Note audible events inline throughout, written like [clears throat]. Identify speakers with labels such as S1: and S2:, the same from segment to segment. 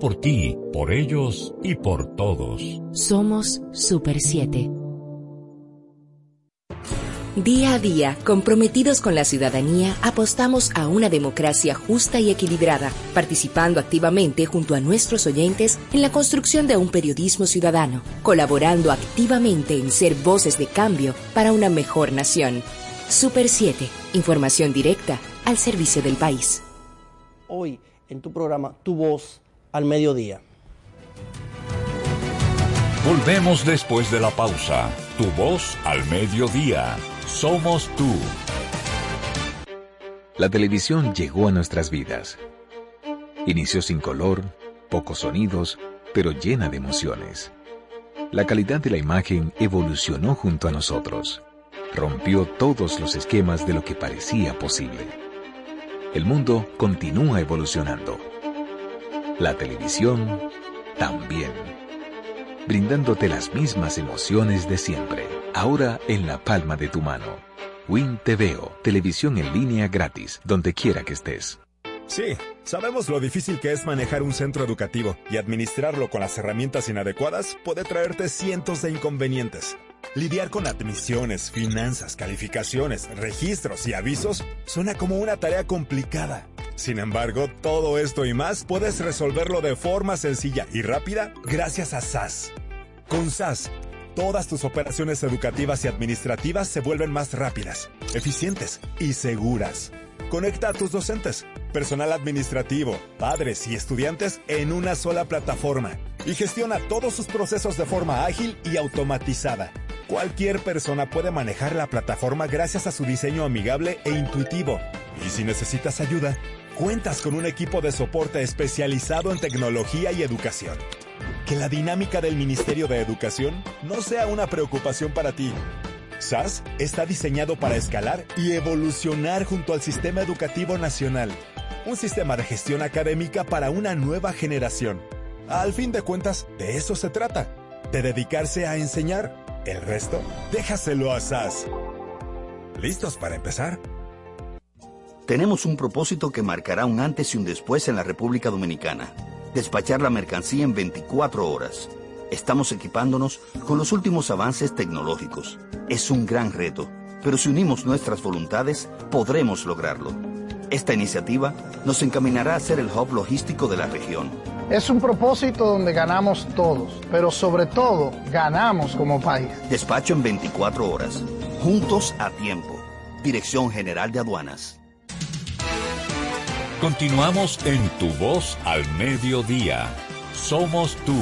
S1: por ti, por ellos y por todos.
S2: Somos Super 7. Día a día, comprometidos con la ciudadanía, apostamos a una democracia justa y equilibrada, participando activamente junto a nuestros oyentes en la construcción de un periodismo ciudadano, colaborando activamente en ser voces de cambio para una mejor nación. Super 7, información directa al servicio del país.
S3: Hoy, en tu programa, Tu Voz al Mediodía.
S1: Volvemos después de la pausa. Tu Voz al Mediodía. Somos tú.
S4: La televisión llegó a nuestras vidas. Inició sin color, pocos sonidos, pero llena de emociones. La calidad de la imagen evolucionó junto a nosotros. Rompió todos los esquemas de lo que parecía posible. El mundo continúa evolucionando. La televisión también. Brindándote las mismas emociones de siempre ahora en la palma de tu mano. Win TVO, televisión en línea gratis, donde quiera que estés.
S5: Sí, sabemos lo difícil que es manejar un centro educativo y administrarlo con las herramientas inadecuadas puede traerte cientos de inconvenientes. Lidiar con admisiones, finanzas, calificaciones, registros y avisos suena como una tarea complicada. Sin embargo, todo esto y más puedes resolverlo de forma sencilla y rápida gracias a SAS. Con SAS, todas tus operaciones educativas y administrativas se vuelven más rápidas, eficientes y seguras. Conecta a tus docentes, personal administrativo, padres y estudiantes en una sola plataforma y gestiona todos sus procesos de forma ágil y automatizada. Cualquier persona puede manejar la plataforma gracias a su diseño amigable e intuitivo. Y si necesitas ayuda, cuentas con un equipo de soporte especializado en tecnología y educación que la dinámica del Ministerio de Educación no sea una preocupación para ti. SAS está diseñado para escalar y evolucionar junto al sistema educativo nacional. Un sistema de gestión académica para una nueva generación. Al fin de cuentas, de eso se trata. De dedicarse a enseñar. El resto, déjaselo a SAS. ¿Listos para empezar?
S6: Tenemos un propósito que marcará un antes y un después en la República Dominicana despachar la mercancía en 24 horas. Estamos equipándonos con los últimos avances tecnológicos. Es un gran reto, pero si unimos nuestras voluntades, podremos lograrlo. Esta iniciativa nos encaminará a ser el hub logístico de la región.
S7: Es un propósito donde ganamos todos, pero sobre todo ganamos como país.
S6: Despacho en 24 horas, juntos a tiempo. Dirección General de Aduanas.
S1: Continuamos en Tu Voz al Mediodía. Somos tú.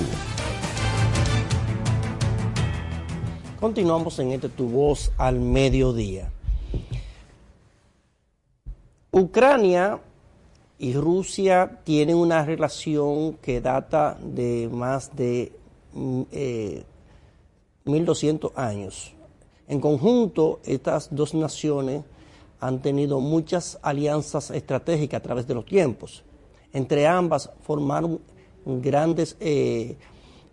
S3: Continuamos en este Tu Voz al Mediodía. Ucrania y Rusia tienen una relación que data de más de eh, 1200 años. En conjunto, estas dos naciones han tenido muchas alianzas estratégicas a través de los tiempos. Entre ambas formaron grandes eh,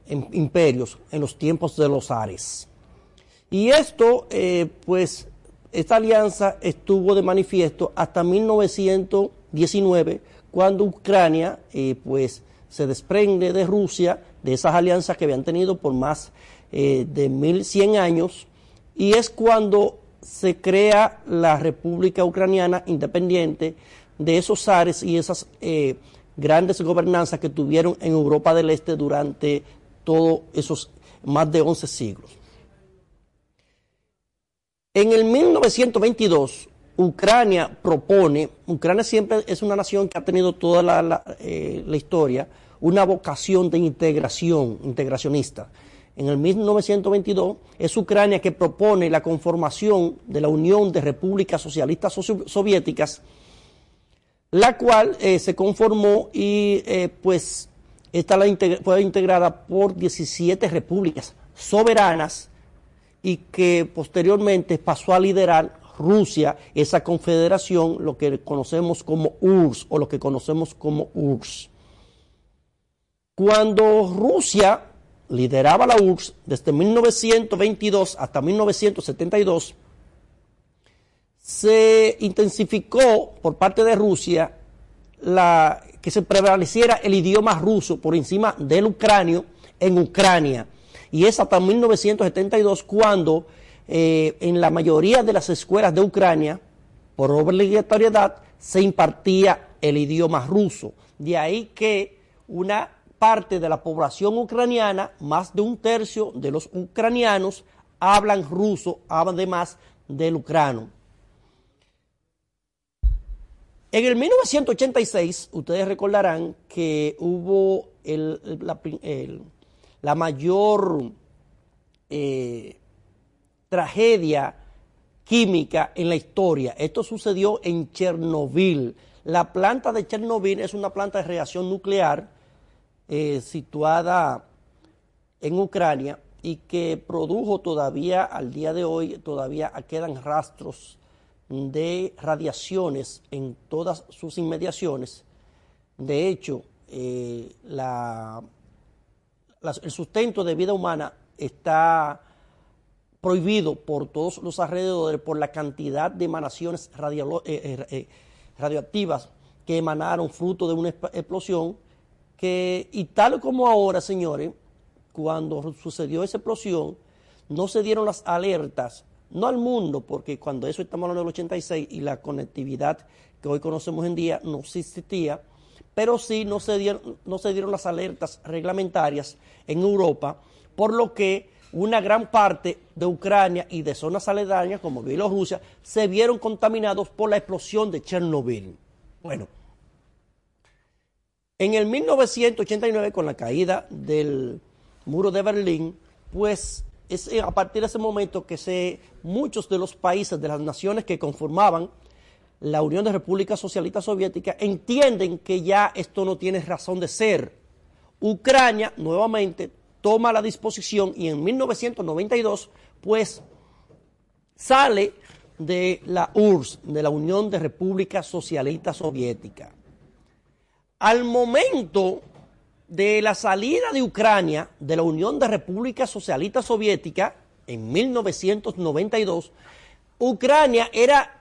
S3: imperios en los tiempos de los Ares. Y esto, eh, pues, esta alianza estuvo de manifiesto hasta 1919, cuando Ucrania, eh, pues, se desprende de Rusia, de esas alianzas que habían tenido por más de 1100 años, y es cuando se crea la República Ucraniana independiente de esos zares y esas eh, grandes gobernanzas que tuvieron en Europa del Este durante todos esos más de 11 siglos. En el 1922, Ucrania propone, Ucrania siempre es una nación que ha tenido toda la, eh, historia, una vocación de integración, integracionista. En el 1922, es Ucrania que propone la conformación de la Unión de Repúblicas Socialistas Soviéticas, la cual eh, se conformó y eh, pues fue integrada por 17 repúblicas soberanas y que posteriormente pasó a liderar Rusia, esa confederación, lo que conocemos como URSS o lo que conocemos como URSS. Cuando Rusia lideraba la URSS desde 1922 hasta 1972, se intensificó por parte de Rusia la que se prevaleciera el idioma ruso por encima del ucranio en Ucrania. Y es hasta 1972 cuando eh, en la mayoría de las escuelas de Ucrania, por obligatoriedad, se impartía el idioma ruso. De ahí que una parte de la población ucraniana, más de un tercio de los ucranianos, hablan ruso, además del ucrano. En el 1986, ustedes recordarán que hubo la, mayor eh, tragedia química en la historia. Esto sucedió en Chernobyl. La planta de Chernobyl es una planta de reacción nuclear eh, situada en Ucrania y que produjo todavía al día de hoy, todavía quedan rastros de radiaciones en todas sus inmediaciones. De hecho, eh, el sustento de vida humana está prohibido por todos los alrededores por la cantidad de emanaciones eh, eh, radioactivas que emanaron fruto de una explosión que, y tal como ahora, señores, cuando sucedió esa explosión, no se dieron las alertas no al mundo, porque cuando eso estamos hablando del 86 y la conectividad que hoy conocemos en día no existía, pero sí no se dieron, no se dieron las alertas reglamentarias en Europa, por lo que una gran parte de Ucrania y de zonas aledañas como Bielorrusia se vieron contaminados por la explosión de Chernobyl. Bueno, en el 1989 con la caída del muro de Berlín, pues es eh, a partir de ese momento que se, muchos de los países, de las naciones que conformaban la Unión de Repúblicas Socialistas Soviéticas, entienden que ya esto no tiene razón de ser. Ucrania nuevamente toma la disposición y en 1992 pues sale de la URSS, de la Unión de Repúblicas Socialistas Soviéticas. Al momento de la salida de Ucrania de la Unión de Repúblicas Socialistas Soviéticas en 1992, Ucrania era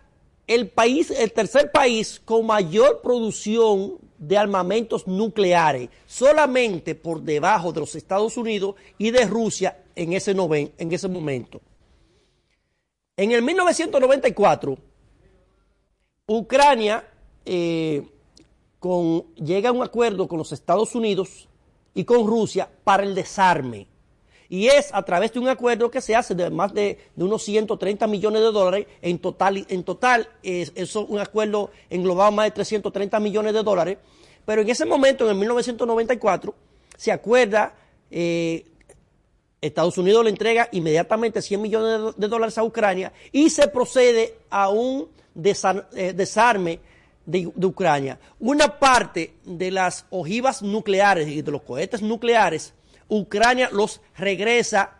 S3: el país, el tercer país con mayor producción de armamentos nucleares, solamente por debajo de los Estados Unidos y de Rusia en ese, en ese momento. En el 1994, Ucrania eh, llega a un acuerdo con los Estados Unidos y con Rusia para el desarme. Y es a través de un acuerdo que se hace de más de, unos 130 millones de dólares. En total, en total es, es, un acuerdo englobado más de 330 millones de dólares. Pero en ese momento, en el 1994, se acuerda, eh, Estados Unidos le entrega inmediatamente 100 millones de, dólares a Ucrania y se procede a un eh, desarme de, Ucrania. Una parte de las ojivas nucleares y de los cohetes nucleares, Ucrania los regresa,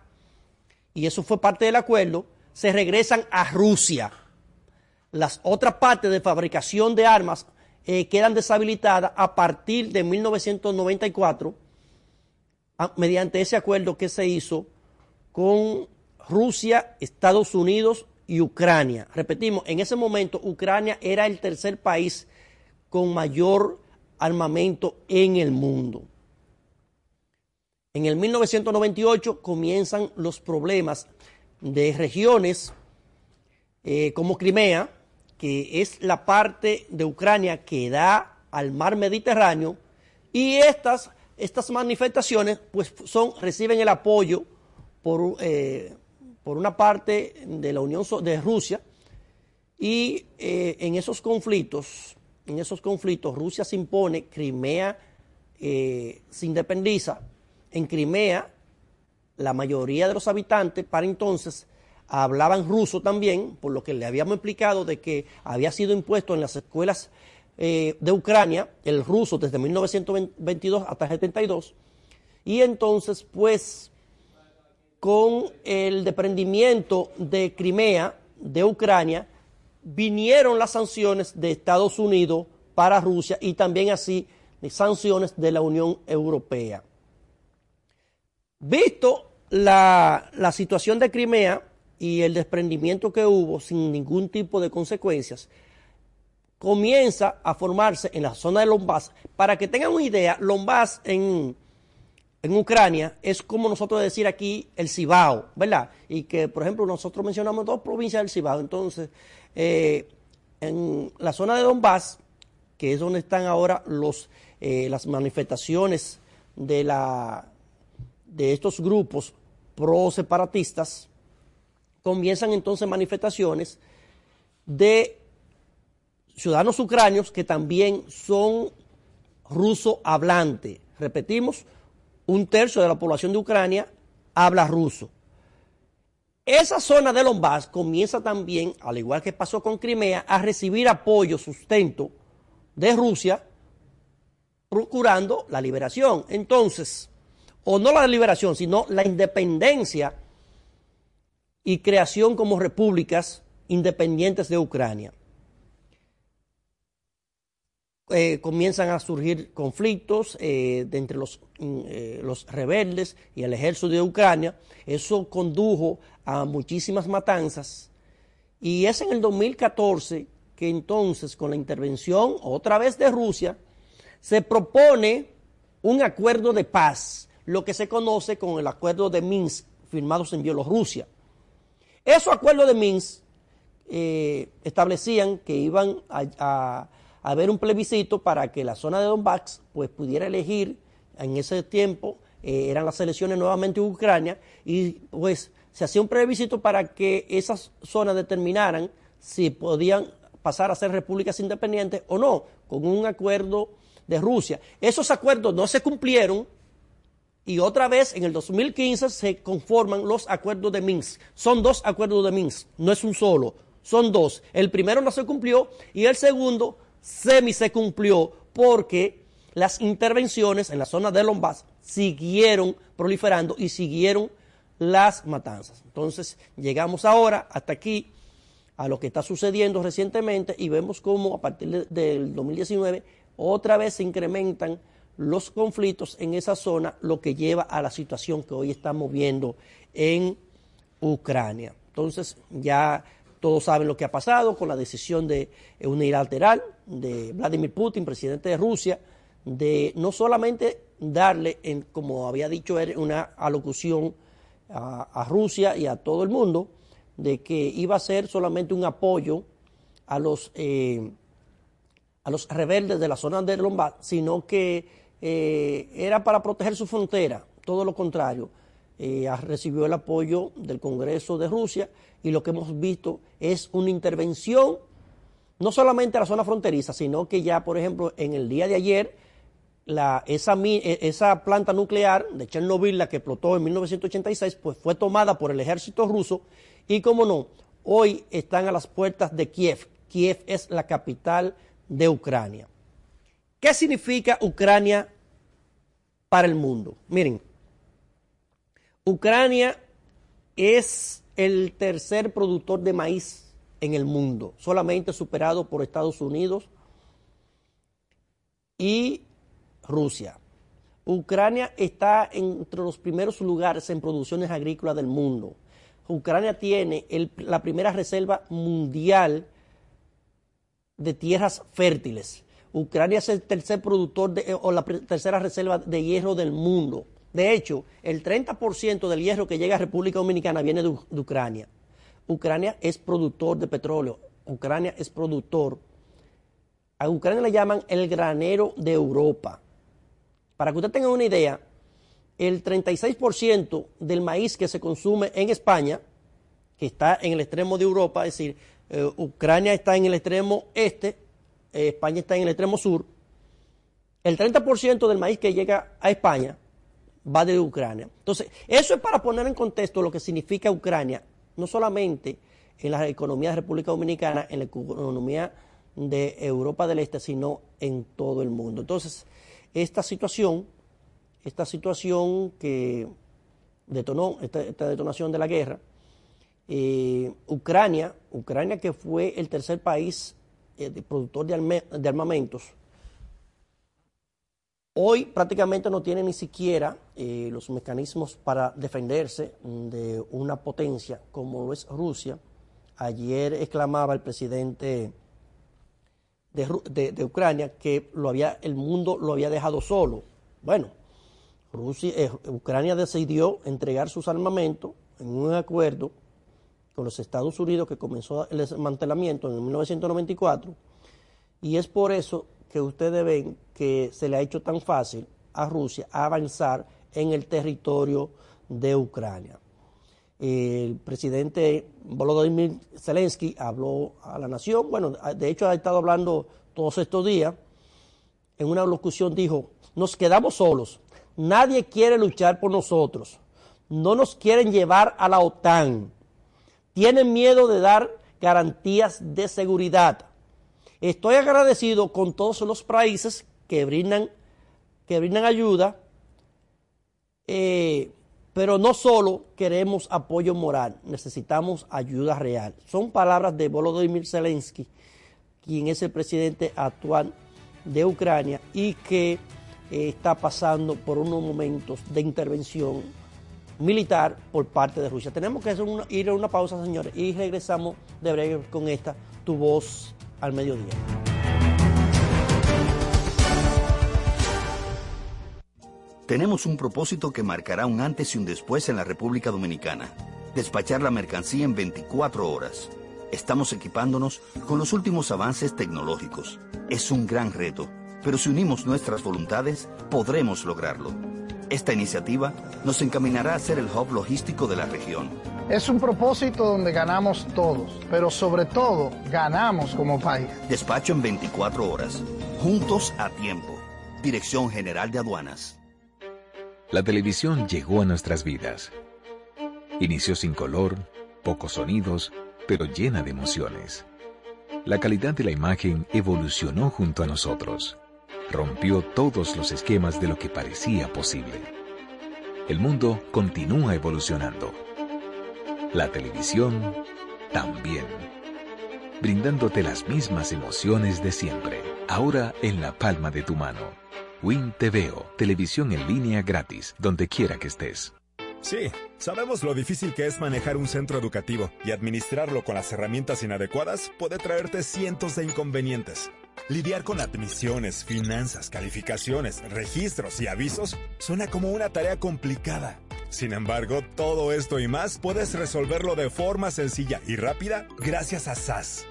S3: y eso fue parte del acuerdo, se regresan a Rusia. Las otras partes de fabricación de armas eh, quedan deshabilitadas a partir de 1994 mediante ese acuerdo que se hizo con Rusia, Estados Unidos y Ucrania. Repetimos, en ese momento Ucrania era el tercer país con mayor armamento en el mundo. En el 1998 comienzan los problemas de regiones eh, como Crimea, que es la parte de Ucrania que da al mar Mediterráneo, y estas, estas manifestaciones pues, son, reciben el apoyo por, eh, por una parte de la Unión de Rusia y eh, en esos conflictos, en esos conflictos Rusia se impone, Crimea se independiza, en Crimea la mayoría de los habitantes para entonces hablaban ruso también, por lo que le habíamos explicado de que había sido impuesto en las escuelas eh, de Ucrania el ruso desde 1922 hasta 72 y entonces pues con el desprendimiento de Crimea, de Ucrania, vinieron las sanciones de Estados Unidos para Rusia y también así sanciones de la Unión Europea. Visto la, la situación de Crimea y el desprendimiento que hubo sin ningún tipo de consecuencias, comienza a formarse en la zona de Lombás. Para que tengan una idea, Lombás en, en Ucrania es como nosotros decir aquí el Cibao, ¿verdad? Y que, por ejemplo, nosotros mencionamos dos provincias del Cibao. Entonces, eh, en la zona de Donbass, que es donde están ahora los, eh, las manifestaciones de, la, de estos grupos pro-separatistas, comienzan entonces manifestaciones de ciudadanos ucranios que también son ruso hablantes. Repetimos, un tercio de la población de Ucrania habla ruso. Esa zona de Donbass comienza también, al igual que pasó con Crimea, a recibir apoyo, sustento de Rusia, procurando la liberación. Entonces, o no la liberación, sino la independencia y creación como repúblicas independientes de Ucrania. Eh, comienzan a surgir conflictos eh, entre los, mm, eh, los, rebeldes y el ejército de Ucrania. Eso condujo a muchísimas matanzas. Y es en el 2014 que entonces, con la intervención otra vez de Rusia, se propone un acuerdo de paz, lo que se conoce con el acuerdo de Minsk, firmados en Bielorrusia. Esos acuerdos de Minsk establecían que iban a haber un plebiscito para que la zona de Donbass pues pudiera elegir en ese tiempo eh, eran las elecciones nuevamente en Ucrania y pues se hacía un plebiscito para que esas zonas determinaran si podían pasar a ser repúblicas independientes o no, con un acuerdo de Rusia. Esos acuerdos no se cumplieron y otra vez en el 2015 se conforman los acuerdos de Minsk. Son dos acuerdos de Minsk, no es un solo, son dos. El primero no se cumplió y el segundo semi se cumplió porque las intervenciones en la zona de Lombás siguieron proliferando y siguieron las matanzas. Entonces llegamos ahora hasta aquí a lo que está sucediendo recientemente y vemos cómo a partir del 2019 otra vez se incrementan los conflictos en esa zona, lo que lleva a la situación que hoy estamos viendo en Ucrania. Entonces ya todos saben lo que ha pasado con la decisión de unilateral de Vladimir Putin, presidente de Rusia, de no solamente darle, en, como había dicho una alocución a, Rusia y a todo el mundo, de que iba a ser solamente un apoyo a los, eh, a los rebeldes de la zona de Lombard, sino que eh, era para proteger su frontera, todo lo contrario. Eh, recibió el apoyo del Congreso de Rusia y lo que hemos visto es una intervención no solamente a la zona fronteriza, sino que ya, por ejemplo, en el día de ayer, la, esa, e, esa planta nuclear de Chernobyl, la que explotó en 1986, pues fue tomada por el ejército ruso y, como no, hoy están a las puertas de Kiev. Kiev es la capital de Ucrania. ¿Qué significa Ucrania para el mundo? Miren, Ucrania es el tercer productor de maíz en el mundo, solamente superado por Estados Unidos y Rusia. Ucrania está entre los primeros lugares en producciones agrícolas del mundo. Ucrania tiene la primera reserva mundial de tierras fértiles. Ucrania es el tercer productor o la tercera reserva de hierro del mundo. De hecho, el 30% del hierro que llega a República Dominicana viene de, Ucrania. Ucrania es productor de petróleo. Ucrania es productor. A Ucrania le llaman el granero de Europa. Para que usted tenga una idea, el 36% del maíz que se consume en España, que está en el extremo de Europa, es decir, eh, Ucrania está en el extremo este, eh, España está en el extremo sur, el 30% del maíz que llega a España va de Ucrania. Entonces, eso es para poner en contexto lo que significa Ucrania, no solamente en la economía de República Dominicana, en la economía de Europa del Este, sino en todo el mundo. Entonces, esta situación, esta situación que detonó, esta, detonación de la guerra, eh, Ucrania, Ucrania que fue el tercer país eh, productor de armamentos, Hoy prácticamente no tiene ni siquiera eh, los mecanismos para defenderse de una potencia como es Rusia. Ayer exclamaba el presidente de, Ucrania que lo había, el mundo lo había dejado solo. Bueno, Rusia, eh, Ucrania decidió entregar sus armamentos en un acuerdo con los Estados Unidos que comenzó el desmantelamiento en 1994 y es por eso que ustedes ven que se le ha hecho tan fácil a Rusia avanzar en el territorio de Ucrania. El presidente Volodymyr Zelensky habló a la nación, bueno, de hecho ha estado hablando todos estos días, en una locución dijo, nos quedamos solos, nadie quiere luchar por nosotros, no nos quieren llevar a la OTAN, tienen miedo de dar garantías de seguridad. Estoy agradecido con todos los países que brindan, que brindan ayuda, eh, pero no solo queremos apoyo moral, necesitamos ayuda real. Son palabras de Volodymyr Zelensky, quien es el presidente actual de Ucrania y que eh, está pasando por unos momentos de intervención militar por parte de Rusia. Tenemos que ir a una pausa, señores, y regresamos de breve con esta, tu voz al mediodía.
S6: Tenemos un propósito que marcará un antes y un después en la República Dominicana. Despachar la mercancía en 24 horas. Estamos equipándonos con los últimos avances tecnológicos. Es un gran reto, pero si unimos nuestras voluntades, podremos lograrlo. Esta iniciativa nos encaminará a ser el hub logístico de la región
S7: es un propósito donde ganamos todos, pero sobre todo ganamos como país.
S6: Despacho en 24 horas, juntos a tiempo. Dirección General de Aduanas.
S4: La televisión llegó a nuestras vidas. Inició sin color, pocos sonidos, pero llena de emociones. La calidad de la imagen evolucionó junto a nosotros. Rompió todos los esquemas de lo que parecía posible. El mundo continúa evolucionando la televisión también. Brindándote las mismas emociones de siempre, ahora en la palma de tu mano. Win TVO, televisión en línea gratis, donde quiera que estés.
S5: Sí, sabemos lo difícil que es manejar un centro educativo y administrarlo con las herramientas inadecuadas puede traerte cientos de inconvenientes. Lidiar con admisiones, finanzas, calificaciones, registros y avisos suena como una tarea complicada. Sin embargo, todo esto y más puedes resolverlo de forma sencilla y rápida gracias a SAS.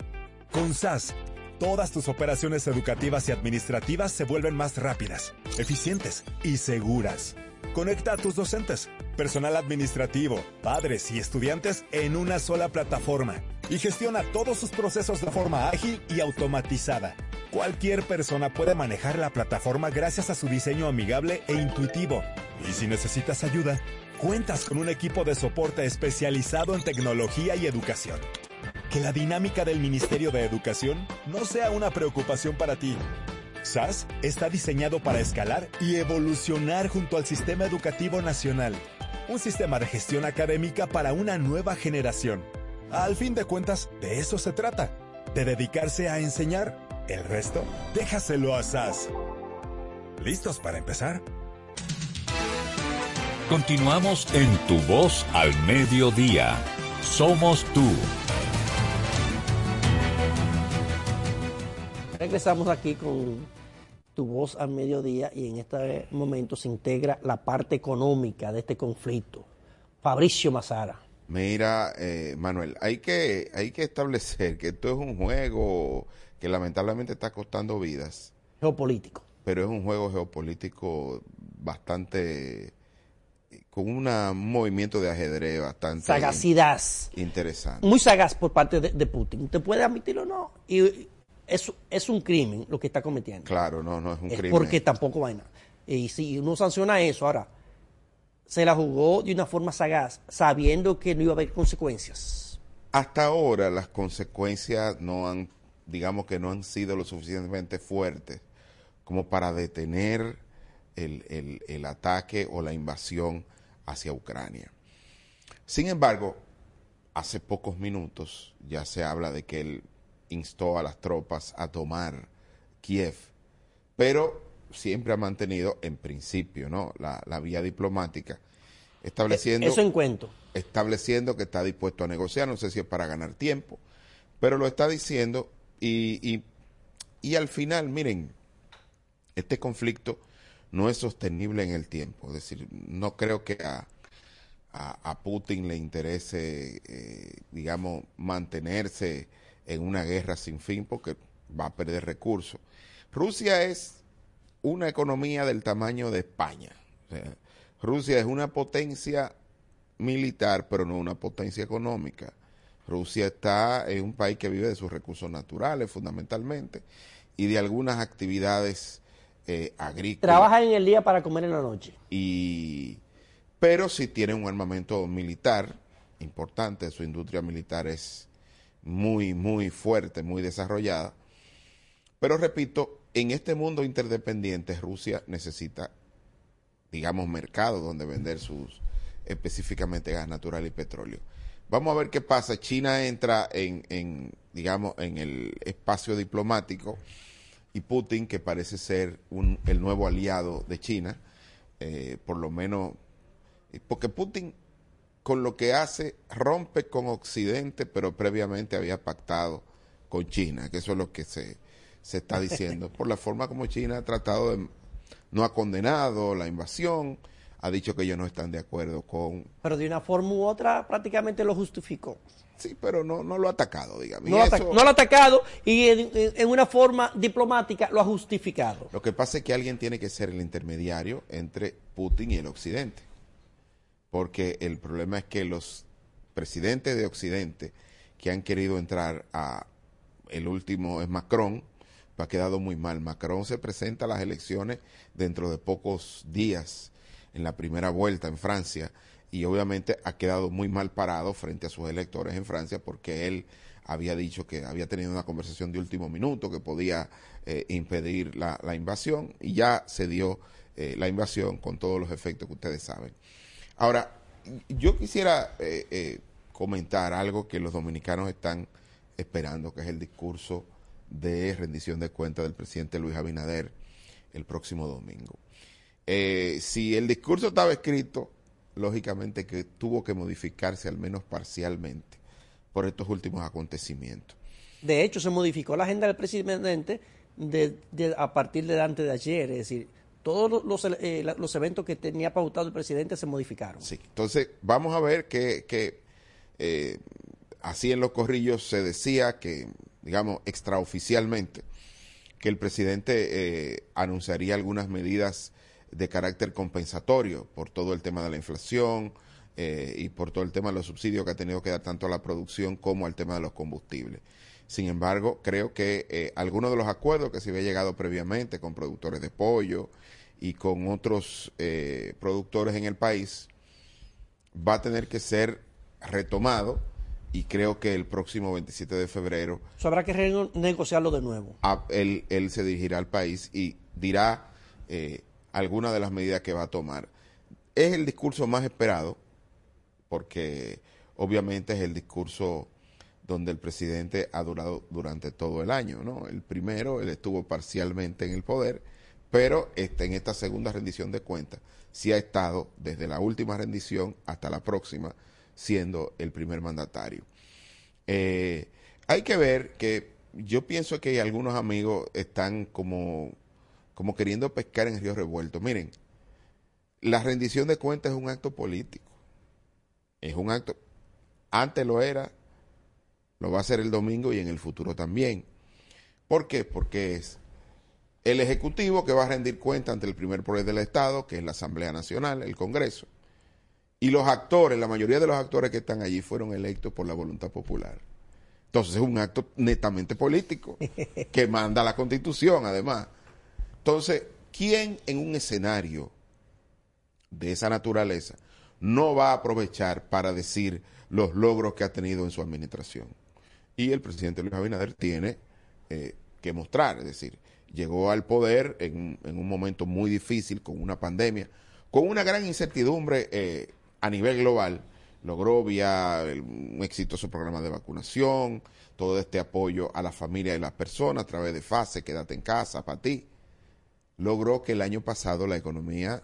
S5: Con SAS, todas tus operaciones educativas y administrativas se vuelven más rápidas, eficientes y seguras. Conecta a tus docentes, personal administrativo, padres y estudiantes en una sola plataforma y gestiona todos sus procesos de forma ágil y automatizada. Cualquier persona puede manejar la plataforma gracias a su diseño amigable e intuitivo. Y si necesitas ayuda, cuentas con un equipo de soporte especializado en tecnología y educación. Que la dinámica del Ministerio de Educación no sea una preocupación para ti. SAS está diseñado para escalar y evolucionar junto al sistema educativo nacional. Un sistema de gestión académica para una nueva generación. Al fin de cuentas, de eso se trata. De dedicarse a enseñar. El resto, déjaselo a SAS. ¿Listos para empezar?
S1: Continuamos en Tu Voz al Mediodía. Somos tú.
S3: Regresamos aquí con Tu Voz al Mediodía y en este momento se integra la parte económica de este conflicto. Fabricio Mazara.
S8: Mira, eh, Manuel, hay que, hay que establecer que esto es un juego que lamentablemente está costando vidas.
S3: Geopolítico.
S8: Pero es un juego geopolítico bastante con un movimiento de ajedrez bastante
S3: sagacidad
S8: interesante.
S3: Muy sagaz por parte de, Putin. ¿Te puede admitirlo o no? Y es, es un crimen lo que está cometiendo.
S8: Claro, no, no es un crimen.
S3: Porque tampoco vaina. Y si uno sanciona eso, ahora, se la jugó de una forma sagaz, sabiendo que no iba a haber consecuencias.
S8: Hasta ahora las consecuencias no han, digamos que no han sido lo suficientemente fuertes como para detener el, el, ataque o la invasión hacia Ucrania. Sin embargo, hace pocos minutos ya se habla de que él instó a las tropas a tomar Kiev, pero siempre ha mantenido en principio ¿no? la, la vía diplomática, estableciendo,
S3: Eso en cuento.
S8: estableciendo que está dispuesto a negociar, no sé si es para ganar tiempo, pero lo está diciendo y, y al final, miren, este conflicto no es sostenible en el tiempo. Es decir, no creo que a, a, Putin le interese, eh, digamos, mantenerse en una guerra sin fin porque va a perder recursos. Rusia es una economía del tamaño de España. Rusia es una potencia militar, pero no una potencia económica. Rusia está en un país que vive de sus recursos naturales fundamentalmente y de algunas actividades eh, agrícolas.
S3: Trabaja en el día para comer en la noche.
S8: Y, pero si tiene un armamento militar importante, su industria militar es muy, muy fuerte, muy desarrollada. Pero repito, en este mundo interdependiente Rusia necesita, digamos, mercados donde vender sus específicamente gas natural y petróleo. Vamos a ver qué pasa. China entra en, en digamos, en el espacio diplomático y Putin, que parece ser un, el nuevo aliado de China, eh, por lo menos, porque Putin con lo que hace rompe con Occidente, pero previamente había pactado con China, que eso es lo que se, se está diciendo, [laughs] por la forma como China ha tratado de, no ha condenado la invasión, ha dicho que ellos no están de acuerdo con...
S3: Pero de una forma u otra prácticamente lo justificó.
S8: Sí, pero no, no lo ha atacado, digamos.
S3: No, lo ha atacado y en, una forma diplomática lo ha justificado.
S8: Lo que pasa es que alguien tiene que ser el intermediario entre Putin y el Occidente. Porque el problema es que los presidentes de Occidente que han querido entrar a... El último es Macron, ha quedado muy mal. Macron se presenta a las elecciones dentro de pocos días en la primera vuelta en Francia y obviamente ha quedado muy mal parado frente a sus electores en Francia porque él había dicho que había tenido una conversación de último minuto que podía eh, impedir la, invasión y ya se dio eh, la invasión con todos los efectos que ustedes saben. Ahora, yo quisiera eh, comentar algo que los dominicanos están esperando, que es el discurso de rendición de cuentas del presidente Luis Abinader el próximo domingo. Eh, si el discurso estaba escrito, lógicamente que tuvo que modificarse al menos parcialmente por estos últimos acontecimientos.
S3: De hecho, se modificó la agenda del presidente a partir de antes de ayer, es decir, todos los, eh, los, eventos que tenía pautado el presidente se modificaron.
S8: Sí, entonces vamos a ver que, que eh, así en los corrillos se decía que, digamos, extraoficialmente, que el presidente anunciaría algunas medidas de carácter compensatorio por todo el tema de la inflación eh, y por todo el tema de los subsidios que ha tenido que dar tanto a la producción como al tema de los combustibles. Sin embargo, creo que eh, algunos de los acuerdos que se había llegado previamente con productores de pollo y con otros eh, productores en el país va a tener que ser retomado y creo que el próximo 27 de febrero...
S3: Habrá que renegociarlo de nuevo.
S8: él, él se dirigirá al país y dirá eh, algunas de las medidas que va a tomar. Es el discurso más esperado, porque obviamente es el discurso donde el presidente ha durado durante todo el año, ¿no? El primero, él estuvo parcialmente en el poder, pero este, en esta segunda rendición de cuentas sí ha estado desde la última rendición hasta la próxima siendo el primer mandatario. Eh, hay que ver que yo pienso que algunos amigos están como como queriendo pescar en río revuelto. Miren, la rendición de cuentas es un acto político. Es un acto, antes lo era, lo va a ser el domingo y en el futuro también. ¿Por qué? Porque es el Ejecutivo que va a rendir cuenta ante el primer poder del Estado, que es la Asamblea Nacional, el Congreso. Y los actores, la mayoría de los actores que están allí fueron electos por la voluntad popular. Entonces es un acto netamente político que manda la Constitución, además. Entonces, ¿quién en un escenario de esa naturaleza no va a aprovechar para decir los logros que ha tenido en su administración? Y el presidente Luis Abinader tiene eh, que mostrar, es decir, llegó al poder en, un momento muy difícil, con una pandemia, con una gran incertidumbre eh, a nivel global, logró vía un exitoso programa de vacunación, todo este apoyo a la familia y las personas a través de fase, quédate en casa, para ti logró que el año pasado la economía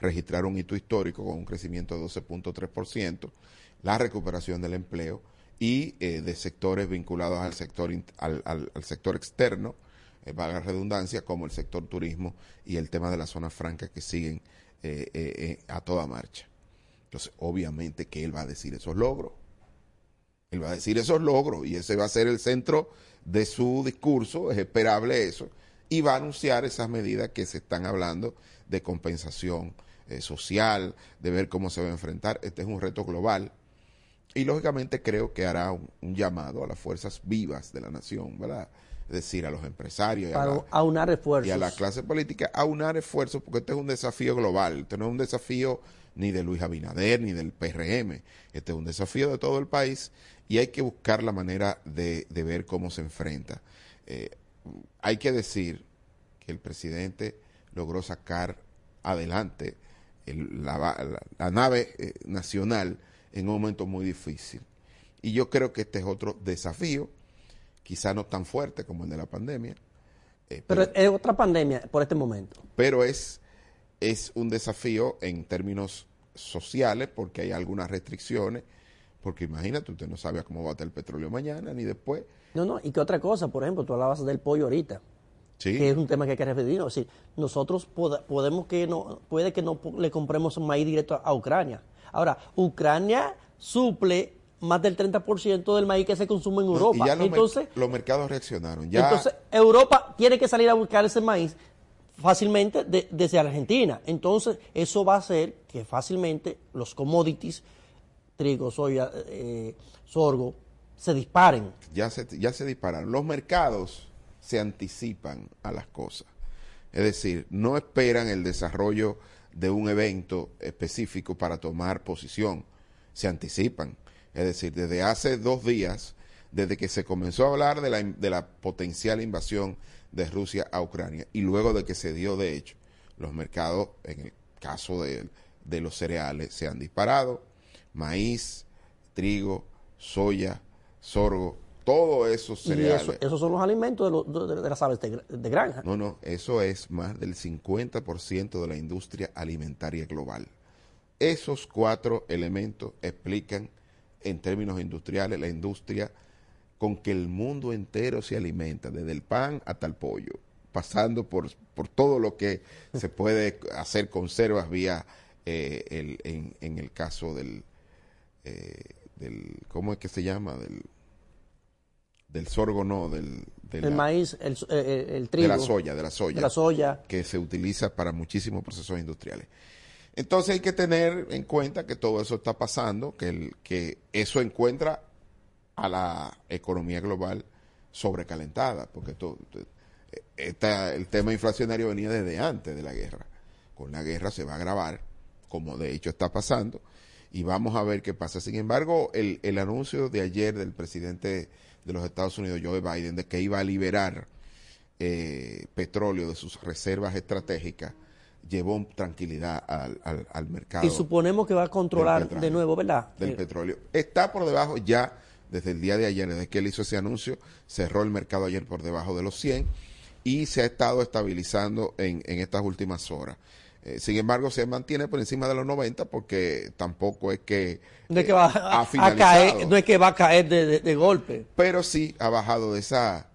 S8: registrara un hito histórico con un crecimiento de 12.3%, la recuperación del empleo y eh, de sectores vinculados al sector, al, sector externo, eh, la redundancia, como el sector turismo y el tema de la zona franca que siguen eh, eh, a toda marcha. Entonces, obviamente que él va a decir esos logros. Él va a decir esos logros y ese va a ser el centro de su discurso, es esperable eso, y va a anunciar esas medidas que se están hablando de compensación social, de ver cómo se va a enfrentar. Este es un reto global y lógicamente creo que hará un, llamado a las fuerzas vivas de la nación, ¿verdad? Es decir, a los empresarios y
S3: a, la, aunar esfuerzos.
S8: y a la clase política, a aunar esfuerzos, porque este es un desafío global, este no es un desafío ni de Luis Abinader ni del PRM, este es un desafío de todo el país y hay que buscar la manera de, ver cómo se enfrenta. Eh, hay que decir que el presidente logró sacar adelante la, nave eh, nacional en un momento muy difícil. Y yo creo que este es otro desafío, quizá no tan fuerte como el de la pandemia.
S3: Eh, pero, es otra pandemia por este momento.
S8: Pero es, es un desafío en términos sociales porque hay algunas restricciones, porque imagínate, usted no sabe cómo va a estar el petróleo mañana ni después.
S3: No, no, y que otra cosa, por ejemplo, tú hablabas del pollo ahorita. Sí. que es un tema que hay que referirnos. Es decir, nosotros podemos que no, puede que no le compremos maíz directo a Ucrania, Ahora, Ucrania suple más del 30% del maíz que se consume en Europa.
S8: ya
S3: entonces,
S8: los mercados reaccionaron.
S3: Entonces, Europa tiene que salir a buscar ese maíz fácilmente desde Argentina. Entonces, eso va a hacer que fácilmente los commodities, trigo, soya, eh, sorgo, se disparen.
S8: Ya se, ya se dispararon. Los mercados se anticipan a las cosas. Es decir, no esperan el desarrollo de un evento específico para tomar posición. Se anticipan. Es decir, desde hace dos días, desde que se comenzó a hablar de la, de la potencial invasión de Rusia a Ucrania y luego de que se dio de hecho, los mercados, en el caso de, de los cereales, se han disparado. Maíz, trigo, soya, sorgo, todo eso cereales.
S3: esos son los alimentos de, las aves de, granja.
S8: No, no, eso es más del 50% de la industria alimentaria global. Esos cuatro elementos explican en términos industriales la industria con que el mundo entero se alimenta, desde el pan hasta el pollo, pasando por, por todo lo que se puede hacer conservas vía eh, el, en, en, el caso del, eh, del, ¿cómo es que se llama? Del del sorgo no, del,
S3: el maíz, el, eh, el, trigo.
S8: De la soya, de la soya.
S3: De la soya.
S8: Que se utiliza para muchísimos procesos industriales. Entonces hay que tener en cuenta que todo eso está pasando, que, el, que eso encuentra a la economía global sobrecalentada, porque todo, esta, el tema inflacionario venía desde antes de la guerra. Con la guerra se va a agravar, como de hecho está pasando, y vamos a ver qué pasa. Sin embargo, el, el anuncio de ayer del presidente de los Estados Unidos, Joe Biden, de que iba a liberar eh, petróleo de sus reservas estratégicas, llevó tranquilidad al, al, mercado.
S3: Y suponemos que va a controlar de nuevo, ¿verdad?
S8: Del eh, petróleo. Está por debajo ya, desde el día de ayer, desde que él hizo ese anuncio, cerró el mercado ayer por debajo de los 100 y se ha estado estabilizando en, en estas últimas horas. Eh, sin embargo, se mantiene por encima de los 90 porque tampoco es que,
S3: no es que va a, caer, no es que va a caer de, golpe.
S8: Pero sí ha bajado de esa,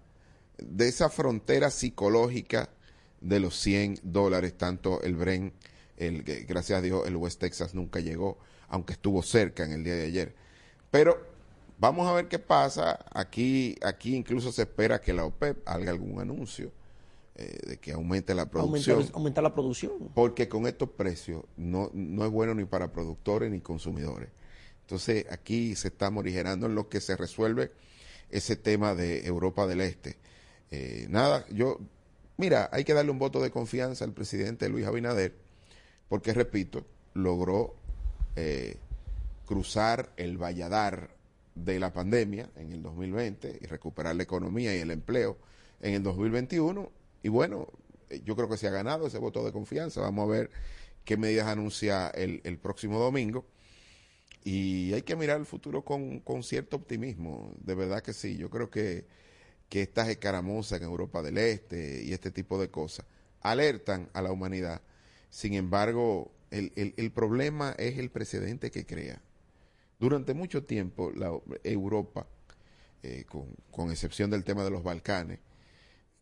S8: de esa frontera psicológica de los 100 dólares, tanto el Bren, el, gracias a Dios, el West Texas nunca llegó, aunque estuvo cerca en el día de ayer. Pero vamos a ver qué pasa. Aquí, aquí incluso se espera que la OPEP haga algún anuncio eh, de que aumente la producción.
S3: Aumentar, la producción.
S8: Porque con estos precios no, no es bueno ni para productores ni consumidores. Entonces aquí se está morigerando en lo que se resuelve ese tema de Europa del Este. Eh, nada, yo, mira, hay que darle un voto de confianza al presidente Luis Abinader, porque repito, logró eh, cruzar el valladar de la pandemia en el 2020 y recuperar la economía y el empleo en el 2021 y bueno, eh, yo creo que se ha ganado ese voto de confianza. Vamos a ver qué medidas anuncia el, el próximo domingo. Y hay que mirar el futuro con, con, cierto optimismo. De verdad que sí. Yo creo que, que estas escaramuzas en Europa del Este y este tipo de cosas alertan a la humanidad. Sin embargo, el, el, problema es el precedente que crea. Durante mucho tiempo, la Europa, eh, con, con excepción del tema de los Balcanes,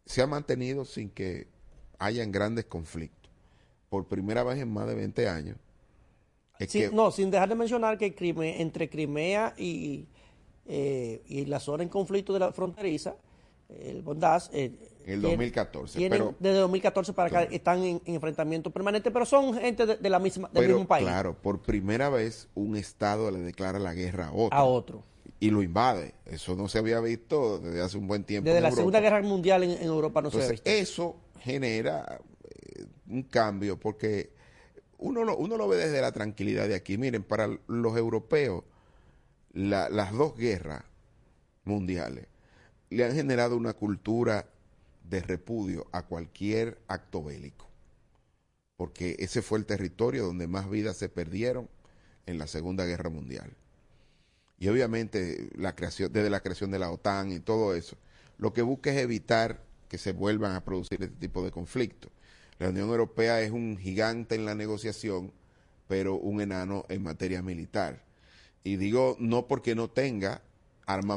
S8: se ha mantenido sin que hayan grandes conflictos. Por primera vez en más de 20 años.
S3: no, sin dejar de mencionar que entre Crimea y, eh, y la zona en conflicto de la fronteriza, el Bondaz...
S8: Eh, en el 2014.
S3: pero, desde 2014 para acá están en, enfrentamiento permanente, pero son gente de, la misma, del mismo país.
S8: Claro, por primera vez un Estado le declara la guerra a otro.
S3: A otro.
S8: Y lo invade. Eso no se había visto desde hace un buen tiempo.
S3: Desde la Segunda Guerra Mundial en, Europa no se había visto.
S8: Eso genera eh, un cambio porque uno lo, uno lo ve desde la tranquilidad de aquí. Miren, para los europeos, las dos guerras mundiales le han generado una cultura de repudio a cualquier acto bélico, porque ese fue el territorio donde más vidas se perdieron en la Segunda Guerra Mundial. Y obviamente la creación, desde la creación de la OTAN y todo eso, lo que busca es evitar que se vuelvan a producir este tipo de conflictos. La Unión Europea es un gigante en la negociación, pero un enano en materia militar. Y digo no porque no tenga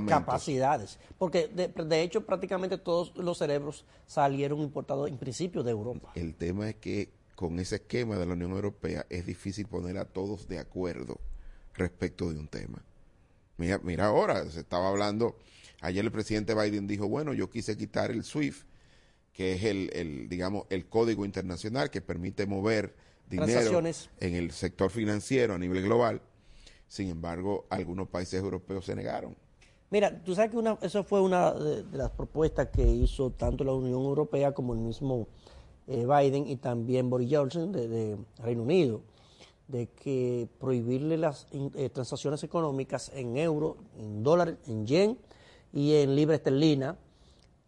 S3: Capacidades. Porque de, hecho prácticamente todos los cerebros salieron importados en principio de Europa.
S8: El tema es que con ese esquema de la Unión Europea es difícil poner a todos de acuerdo respecto de un tema. Mira, mira ahora, se estaba hablando, ayer el presidente Biden dijo, bueno, yo quise quitar el SWIFT, que es el, el digamos, el código internacional que permite mover dinero en el sector financiero a nivel global. Sin embargo, algunos países europeos se negaron.
S3: Mira, tú sabes que una, eso fue una de, las propuestas que hizo tanto la Unión Europea como el mismo eh, Biden y también Boris Johnson de, Reino Unido, de que prohibirle las eh, transacciones económicas en euro, en dólar, en yen y en libra esterlina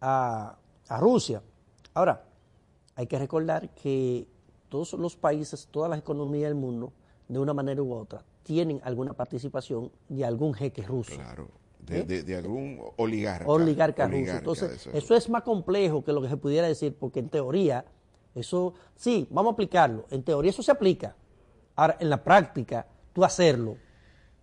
S3: a, a Rusia. Ahora, hay que recordar que todos los países, todas las economías del mundo, de una manera u otra, tienen alguna participación de algún jeque ruso.
S8: Claro. ¿Eh? De, algún oligarca.
S3: Oligarca, ruso. Entonces, eso. es más complejo que lo que se pudiera decir, porque en teoría, eso, sí, vamos a aplicarlo. En teoría eso se aplica. Ahora, en la práctica, tú hacerlo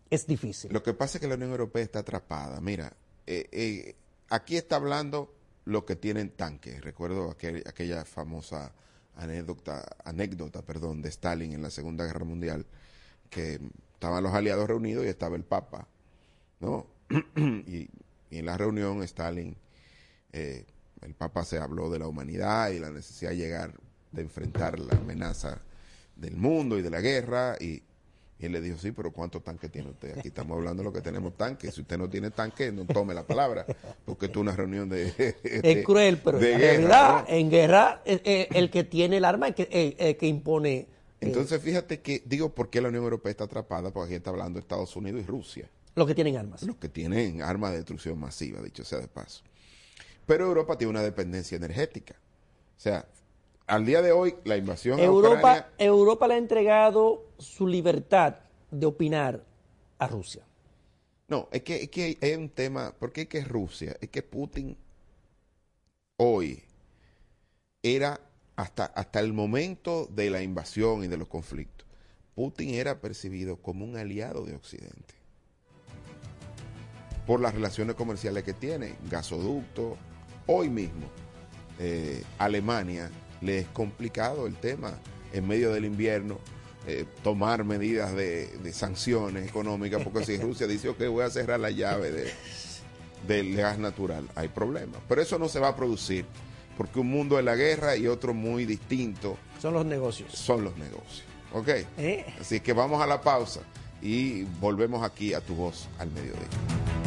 S3: es difícil.
S8: Lo que pasa es que la Unión Europea está atrapada. Mira, eh, eh, aquí está hablando lo que tienen tanques. Recuerdo aquella famosa anécdota, anécdota perdón, de Stalin en la Segunda Guerra Mundial, que estaban los aliados reunidos y estaba el Papa. ¿no? [clears throat] y, en la reunión Stalin, eh, el Papa se habló de la humanidad y la necesidad de llegar, de enfrentar la amenaza del mundo y de la guerra y, él le dijo, sí, pero ¿cuántos tanques tiene usted? Aquí estamos hablando de lo que tenemos tanques. Si usted no tiene tanques, no tome la palabra, porque esto es una reunión de... [laughs]
S3: es cruel, pero en realidad, en guerra, eh, eh, el que tiene el arma es que, que impone...
S8: Entonces, fíjate que, digo, ¿por qué la Unión Europea está atrapada? Porque aquí está hablando de Estados Unidos y Rusia.
S3: Los que tienen armas.
S8: Los que tienen armas de destrucción masiva, dicho sea de paso. Pero Europa tiene una dependencia energética. O sea, al día de hoy, la invasión
S3: Europa, Europa le ha entregado su libertad de opinar a Rusia.
S8: No, es que, es que hay un tema, porque es que Rusia, es que Putin hoy era hasta, hasta el momento de la invasión y de los conflictos, Putin era percibido como un aliado de Occidente por las relaciones comerciales que tiene, gasoducto. Hoy mismo, eh, Alemania le es complicado el tema en medio del invierno. Eh, tomar medidas de, sanciones económicas, porque si Rusia [laughs] dice, ok, voy a cerrar la llave de, del gas natural, hay problemas. Pero eso no se va a producir, porque un mundo de la guerra y otro muy distinto.
S3: Son los negocios.
S8: Son los negocios. ¿Ok? ¿Eh? Así que vamos a la pausa y volvemos aquí a tu voz al mediodía.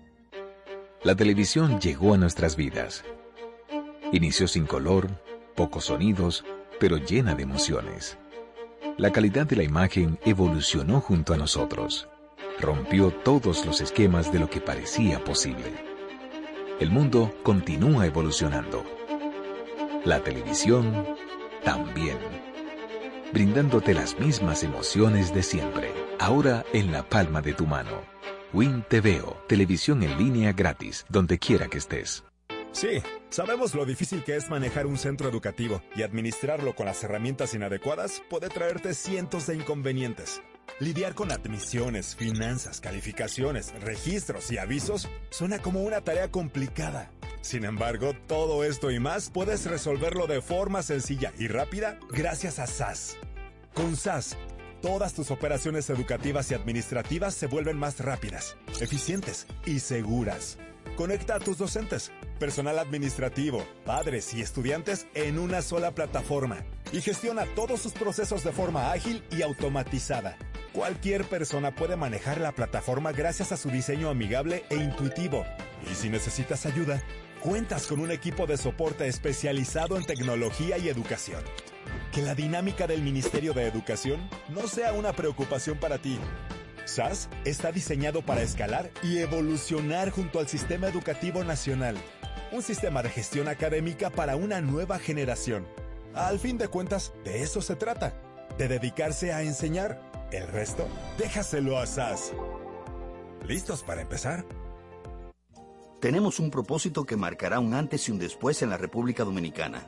S4: la televisión llegó a nuestras vidas. Inició sin color, pocos sonidos, pero llena de emociones. La calidad de la imagen evolucionó junto a nosotros. rompió todos los esquemas de lo que parecía posible. El mundo continúa evolucionando. La televisión también. Brindándote las mismas emociones de siempre, ahora en la palma de tu mano. Win TVO, televisión en línea gratis, donde quiera que estés.
S5: Sí, sabemos lo difícil que es manejar un centro educativo y administrarlo con las herramientas inadecuadas puede traerte cientos de inconvenientes. Lidiar con admisiones, finanzas, calificaciones, registros y avisos suena como una tarea complicada. Sin embargo, todo esto y más puedes resolverlo de forma sencilla y rápida gracias a SAS. Con SAS, todas tus operaciones educativas y administrativas se vuelven más rápidas, eficientes y seguras. Conecta a tus docentes, personal administrativo, padres y estudiantes en una sola plataforma y gestiona todos sus procesos de forma ágil y automatizada. Cualquier persona puede manejar la plataforma gracias a su diseño amigable e intuitivo. Y si necesitas ayuda, cuentas con un equipo de soporte especializado en tecnología y educación. Que la dinámica del Ministerio de Educación no sea una preocupación para ti. SAS está diseñado para escalar y evolucionar junto al Sistema Educativo Nacional, un sistema de gestión académica para una nueva generación. Al fin de cuentas, de eso se trata, de dedicarse a enseñar. El resto, déjaselo a SAS. ¿Listos para empezar?
S6: Tenemos un propósito que marcará un antes y un después en la República Dominicana.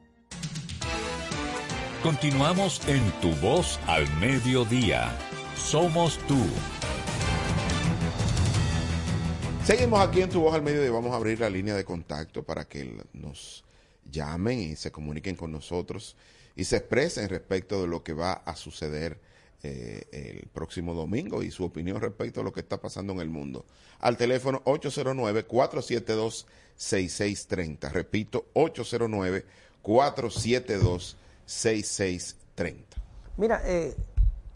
S1: Continuamos en Tu Voz al Mediodía. Somos tú.
S8: Seguimos aquí en Tu Voz al Medio y vamos a abrir la línea de contacto para que nos llamen y se comuniquen con nosotros y se expresen respecto de lo que va a suceder eh, el próximo domingo y su opinión respecto a lo que está pasando en el mundo. Al teléfono 809-472-6630. Repito, 809-472-6630.
S3: Mira, eh,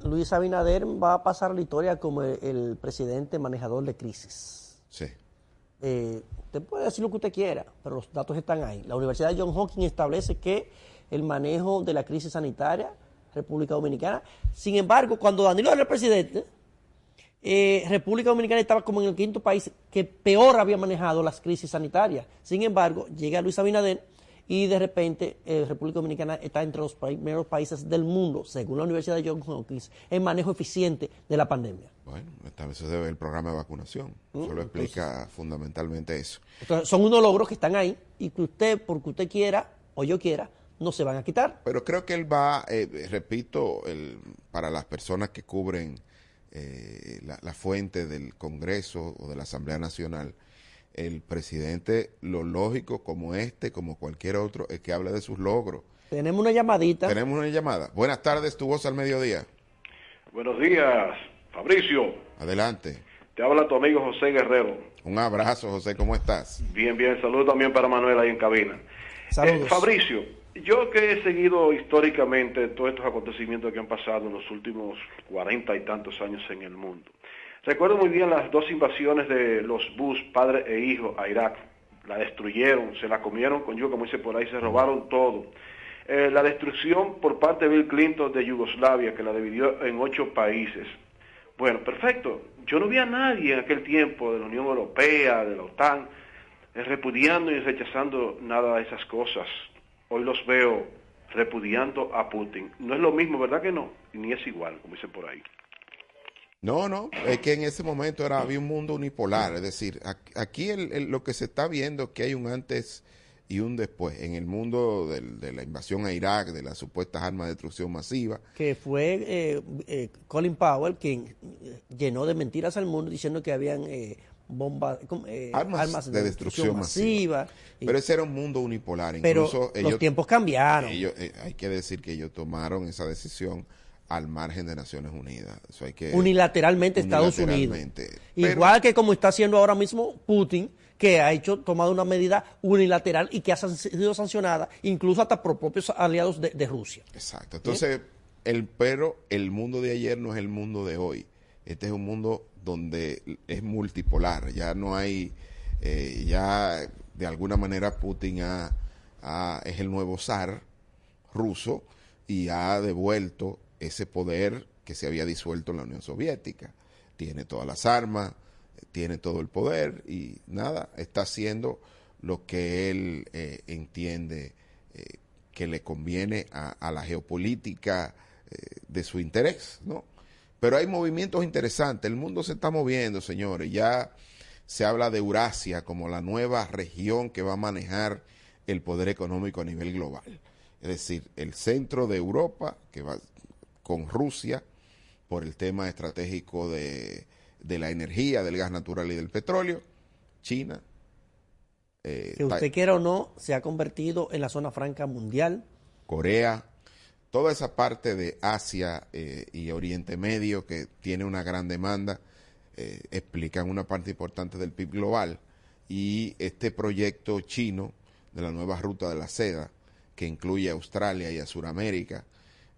S3: Luis Abinader va a pasar la historia como el presidente manejador de crisis.
S8: Sí.
S3: Eh, usted puede decir lo que usted quiera, pero los datos están ahí. La Universidad de John Hopkins establece que el manejo de la crisis sanitaria, República Dominicana, sin embargo, cuando Danilo era el presidente, eh, República Dominicana estaba como en el quinto país que peor había manejado las crisis sanitarias. Sin embargo, llega Luis Abinader y de repente eh, República Dominicana está entre los primeros países del mundo, según la Universidad de Johns Hopkins, en manejo eficiente de la pandemia.
S8: Bueno, esta vez se debe el programa de vacunación. Eso lo explica fundamentalmente eso.
S3: Entonces, son unos logros que están ahí y que usted, porque usted quiera o yo quiera, no se van a quitar.
S8: Pero creo que él va, eh, repito, el, para las personas que cubren eh, la, la fuente del Congreso o de la Asamblea Nacional, el presidente, lo lógico como este, como cualquier otro, es que hable de sus logros.
S3: Tenemos una llamadita.
S8: Tenemos una llamada. Buenas tardes, tu voz al mediodía.
S9: Buenos días, Fabricio.
S8: Adelante.
S9: Te habla tu amigo José Guerrero.
S8: Un abrazo, José, ¿cómo estás?
S9: Bien, bien. Saludos también para Manuel ahí en cabina.
S3: Saludos.
S9: Eh, Fabricio, yo que he seguido históricamente todos estos acontecimientos que han pasado en los últimos cuarenta y tantos años en el mundo. Recuerdo muy bien las dos invasiones de los Bush, padre e hijo, a Irak. La destruyeron, se la comieron con yo, como dice por ahí, se robaron todo. Eh, la destrucción por parte de Bill Clinton de Yugoslavia, que la dividió en ocho países. Bueno, perfecto. Yo no vi a nadie en aquel tiempo de la Unión Europea, de la OTAN, eh, repudiando y rechazando nada de esas cosas. Hoy los veo repudiando a Putin. No es lo mismo, ¿verdad que no? Ni es igual, como dicen por ahí.
S8: No, no, es que en ese momento era, había un mundo unipolar, es decir, aquí lo que se está viendo es que hay un antes y un después en el mundo de la invasión a Irak, de las supuestas armas de destrucción masiva.
S3: Que fue eh, eh, Colin Powell quien eh, llenó de mentiras al mundo diciendo que habían bombas, armas, de, destrucción, masiva.
S8: Pero ese era un mundo unipolar.
S3: Incluso pero los tiempos cambiaron.
S8: hay que decir que ellos tomaron esa decisión al margen de Naciones Unidas. Eso hay que,
S3: unilateralmente Estados Unidos. Igual que como está haciendo ahora mismo Putin, que ha hecho tomado una medida unilateral y que ha sido sancionada incluso hasta por propios aliados de, Rusia.
S8: Exacto. Entonces, el pero el mundo de ayer no es el mundo de hoy. Este es un mundo donde es multipolar. Ya no hay, eh, ya de alguna manera Putin es el nuevo zar ruso y ha devuelto ese poder que se había disuelto en la Unión Soviética. Tiene todas las armas, tiene todo el poder y nada, está haciendo lo que él eh, entiende eh, que le conviene a, la geopolítica eh, de su interés, ¿no? Pero hay movimientos interesantes, el mundo se está moviendo, señores, ya se habla de Eurasia como la nueva región que va a manejar el poder económico a nivel global. Es decir, el centro de Europa, que va con Rusia, por el tema estratégico de, de la energía, del gas natural y del petróleo, China.
S3: Eh, que usted quiera o no, se ha convertido en la zona franca mundial.
S8: Corea, toda esa parte de Asia eh, y Oriente Medio que tiene una gran demanda, eh, explican una parte importante del PIB global. Y este proyecto chino de la nueva ruta de la seda, que incluye a Australia y a Sudamérica,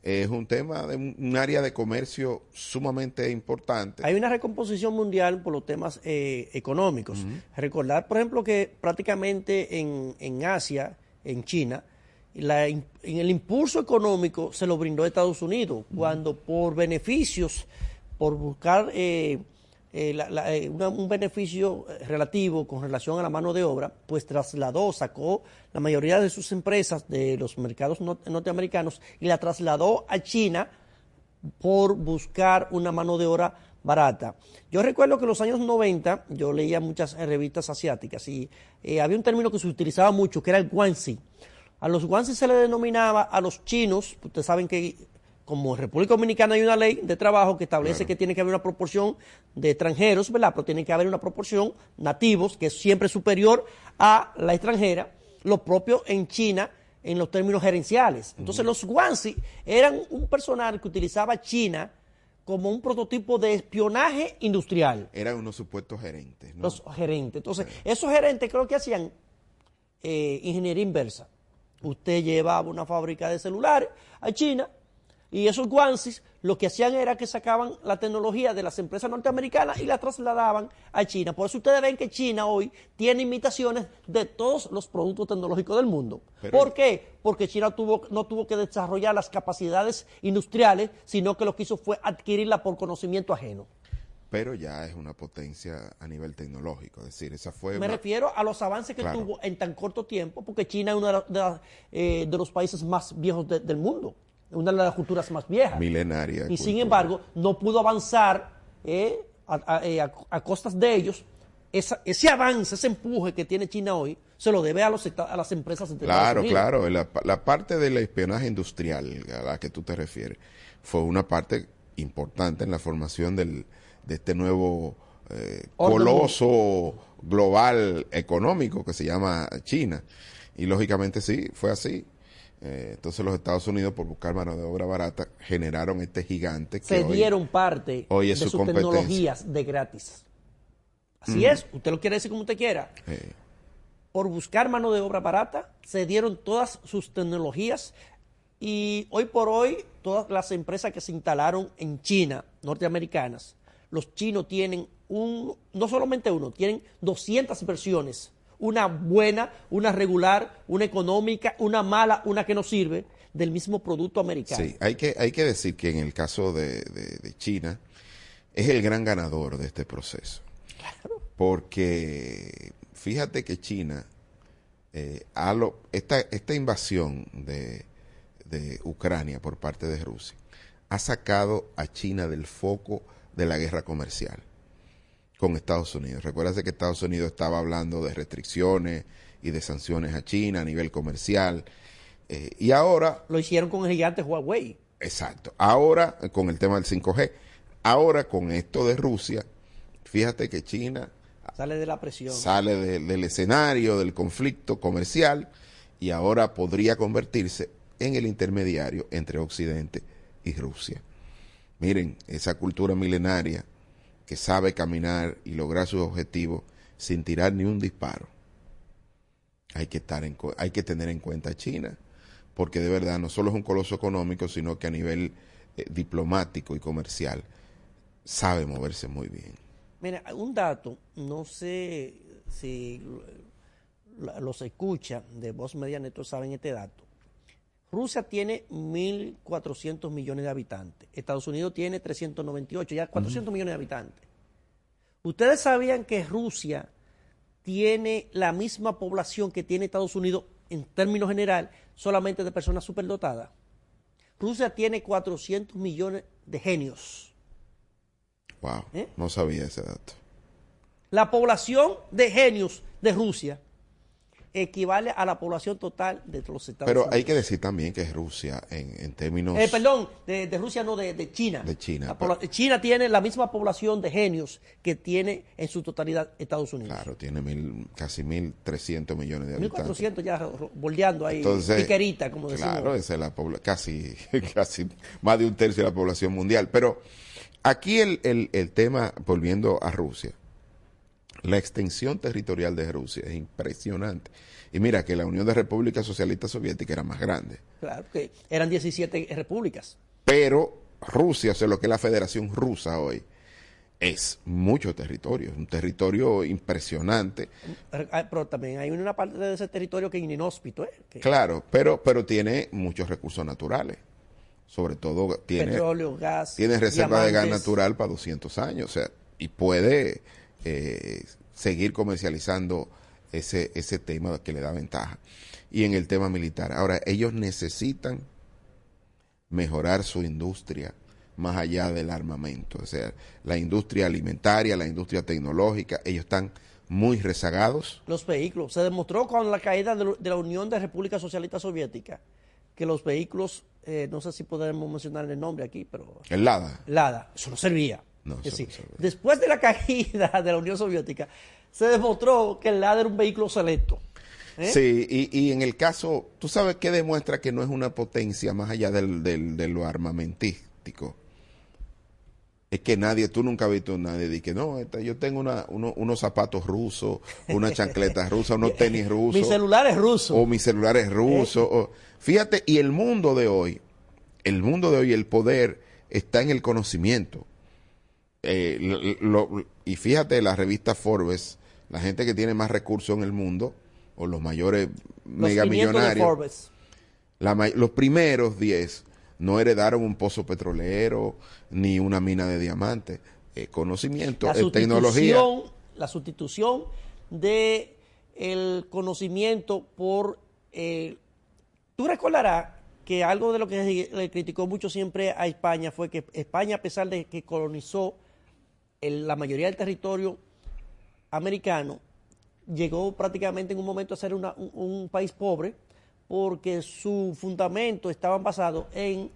S8: es un tema de un, área de comercio sumamente importante.
S3: Hay una recomposición mundial por los temas eh, económicos. Recordar, por ejemplo, que prácticamente en, en Asia, en China, en el impulso económico se lo brindó Estados Unidos, cuando por beneficios, por buscar eh, eh, eh, un beneficio eh, relativo con relación a la mano de obra, pues trasladó, sacó la mayoría de sus empresas de los mercados norteamericanos y la trasladó a China por buscar una mano de obra barata. Yo recuerdo que en los años 90 yo leía muchas revistas asiáticas y había un término que se utilizaba mucho que era el guanxi. A los guanxi se le denominaba a los chinos, ustedes saben que como en República Dominicana hay una ley de trabajo que establece que tiene que haber una proporción de extranjeros, ¿verdad? Pero tiene que haber una proporción nativos, que es siempre superior a la extranjera, lo propio en China en los términos gerenciales. Entonces los Guanxi eran un personal que utilizaba China como un prototipo de espionaje industrial.
S8: Eran unos supuestos gerentes.
S3: ¿no? Los gerentes. Entonces, esos gerentes creo que hacían eh, ingeniería inversa. Usted llevaba una fábrica de celulares a China, y esos guanxis lo que hacían era que sacaban la tecnología de las empresas norteamericanas y la trasladaban a China. Por eso ustedes ven que China hoy tiene imitaciones de todos los productos tecnológicos del mundo. ¿Por qué? Porque China tuvo, no tuvo que desarrollar las capacidades industriales, sino que lo que hizo fue adquirirla por conocimiento ajeno
S8: pero ya es una potencia a nivel tecnológico. Es decir, esa fue.
S3: Me refiero a los avances que tuvo en tan corto tiempo, porque China es uno de, eh, los países más viejos del mundo una de las culturas más viejas.
S8: Milenaria.
S3: Y sin embargo, no pudo avanzar eh, eh, a, costas de ellos. ese avance, ese empuje que tiene China hoy, se lo debe a, los, a las empresas
S8: Claro, claro. La, la, parte del espionaje industrial a la que tú te refieres fue una parte importante en la formación del, de este nuevo eh, coloso global económico que se llama China. Y lógicamente sí, fue así. Eh, entonces los Estados Unidos, por buscar mano de obra barata, generaron este gigante
S3: que Se dieron parte de sus tecnologías de gratis. Así es, usted lo quiere decir como usted quiera. Por buscar mano de obra barata, se dieron todas sus tecnologías y hoy por hoy todas las empresas que se instalaron en China, norteamericanas, los chinos tienen un, no solamente uno, tienen 200 versiones una buena, una regular, una económica, una mala, una que no sirve, del mismo producto americano.
S8: Sí, hay que, hay que decir que en el caso de, China es el gran ganador de este proceso. Claro. Porque fíjate que China, eh, esta, esta invasión de, de Ucrania por parte de Rusia, ha sacado a China del foco de la guerra comercial con Estados Unidos. Recuerda que Estados Unidos estaba hablando de restricciones y de sanciones a China a nivel comercial. Eh, y ahora...
S3: Lo hicieron con el gigante Huawei.
S8: Exacto. Ahora, con el tema del 5G. Ahora, con esto de Rusia, fíjate que China...
S3: Sale de la presión.
S8: Sale del escenario del conflicto comercial y ahora podría convertirse en el intermediario entre Occidente y Rusia. Miren, esa cultura milenaria que sabe caminar y lograr sus objetivos sin tirar ni un disparo. Hay que, estar en, hay que tener en cuenta a China, porque de verdad no solo es un coloso económico, sino que a nivel eh, diplomático y comercial sabe moverse muy bien.
S3: Mira, un dato, no sé si los escucha de Voz Media saben este dato. Rusia tiene 1.400 millones de habitantes. Estados Unidos tiene 398, ya 400 millones de habitantes. ¿Ustedes sabían que Rusia tiene la misma población que tiene Estados Unidos en términos general, solamente de personas superdotadas? Rusia tiene 400 millones de genios.
S8: Wow, ¿Eh? no sabía ese dato.
S3: La población de genios de Rusia equivale a la población total de los Estados
S8: Unidos. Pero hay que decir también que Rusia, en, términos...
S3: Eh, perdón, de, Rusia no, de, China.
S8: De China.
S3: China tiene la misma población de genios que tiene en su totalidad Estados Unidos.
S8: Claro, tiene mil, casi 1.300 millones de habitantes.
S3: 1.400 ya boldeando ahí, piquerita, como decimos.
S8: Claro, esa es la casi, [laughs] casi más de un tercio de la población mundial. Pero aquí el, el, el tema, volviendo a Rusia, la extensión territorial de Rusia es impresionante. Y mira que la Unión de Repúblicas Socialistas Soviéticas era más grande.
S3: Claro, que eran 17 repúblicas.
S8: Pero Rusia, o sea, lo que es la Federación Rusa hoy, es mucho territorio, es un territorio impresionante.
S3: Pero, también hay una parte de ese territorio que es inhóspito. ¿eh?
S8: Claro, pero, pero tiene muchos recursos naturales. Sobre todo tiene,
S3: Petróleo, gas,
S8: tiene reserva de gas natural para 200 años. O sea, y puede eh, seguir comercializando ese, ese tema que le da ventaja. Y en el tema militar. Ahora, ellos necesitan mejorar su industria más allá del armamento. O sea, la industria alimentaria, la industria tecnológica, ellos están muy rezagados.
S3: Los vehículos. Se demostró con la caída de, la Unión de República Socialista Soviética que los vehículos, eh, no sé si podemos mencionar el nombre aquí, pero...
S8: El LADA.
S3: LADA, eso no servía. Después de la caída de la Unión Soviética, se demostró que el LADA era un vehículo selecto.
S8: ¿eh? Sí, y, en el caso, ¿tú sabes qué demuestra que no es una potencia más allá del, de lo armamentístico? Es que nadie, tú nunca has visto a nadie de que no, yo tengo una, unos zapatos rusos, una chancleta [laughs] rusa, unos tenis rusos.
S3: Mi celular es ruso.
S8: O mi celular es ruso. fíjate, y el mundo de hoy, el mundo de hoy, el poder está en el conocimiento. Eh, y fíjate, la revista Forbes, la gente que tiene más recursos en el mundo, o los mayores megamillonarios, los primeros 10 no heredaron un pozo petrolero ni una mina de diamantes. Eh, conocimiento, la tecnología.
S3: La sustitución de el conocimiento por... Eh, tú recordarás que algo de lo que le criticó mucho siempre a España fue que España, a pesar de que colonizó la mayoría del territorio americano, llegó prácticamente en un momento a ser un, país pobre porque su fundamento estaban basados en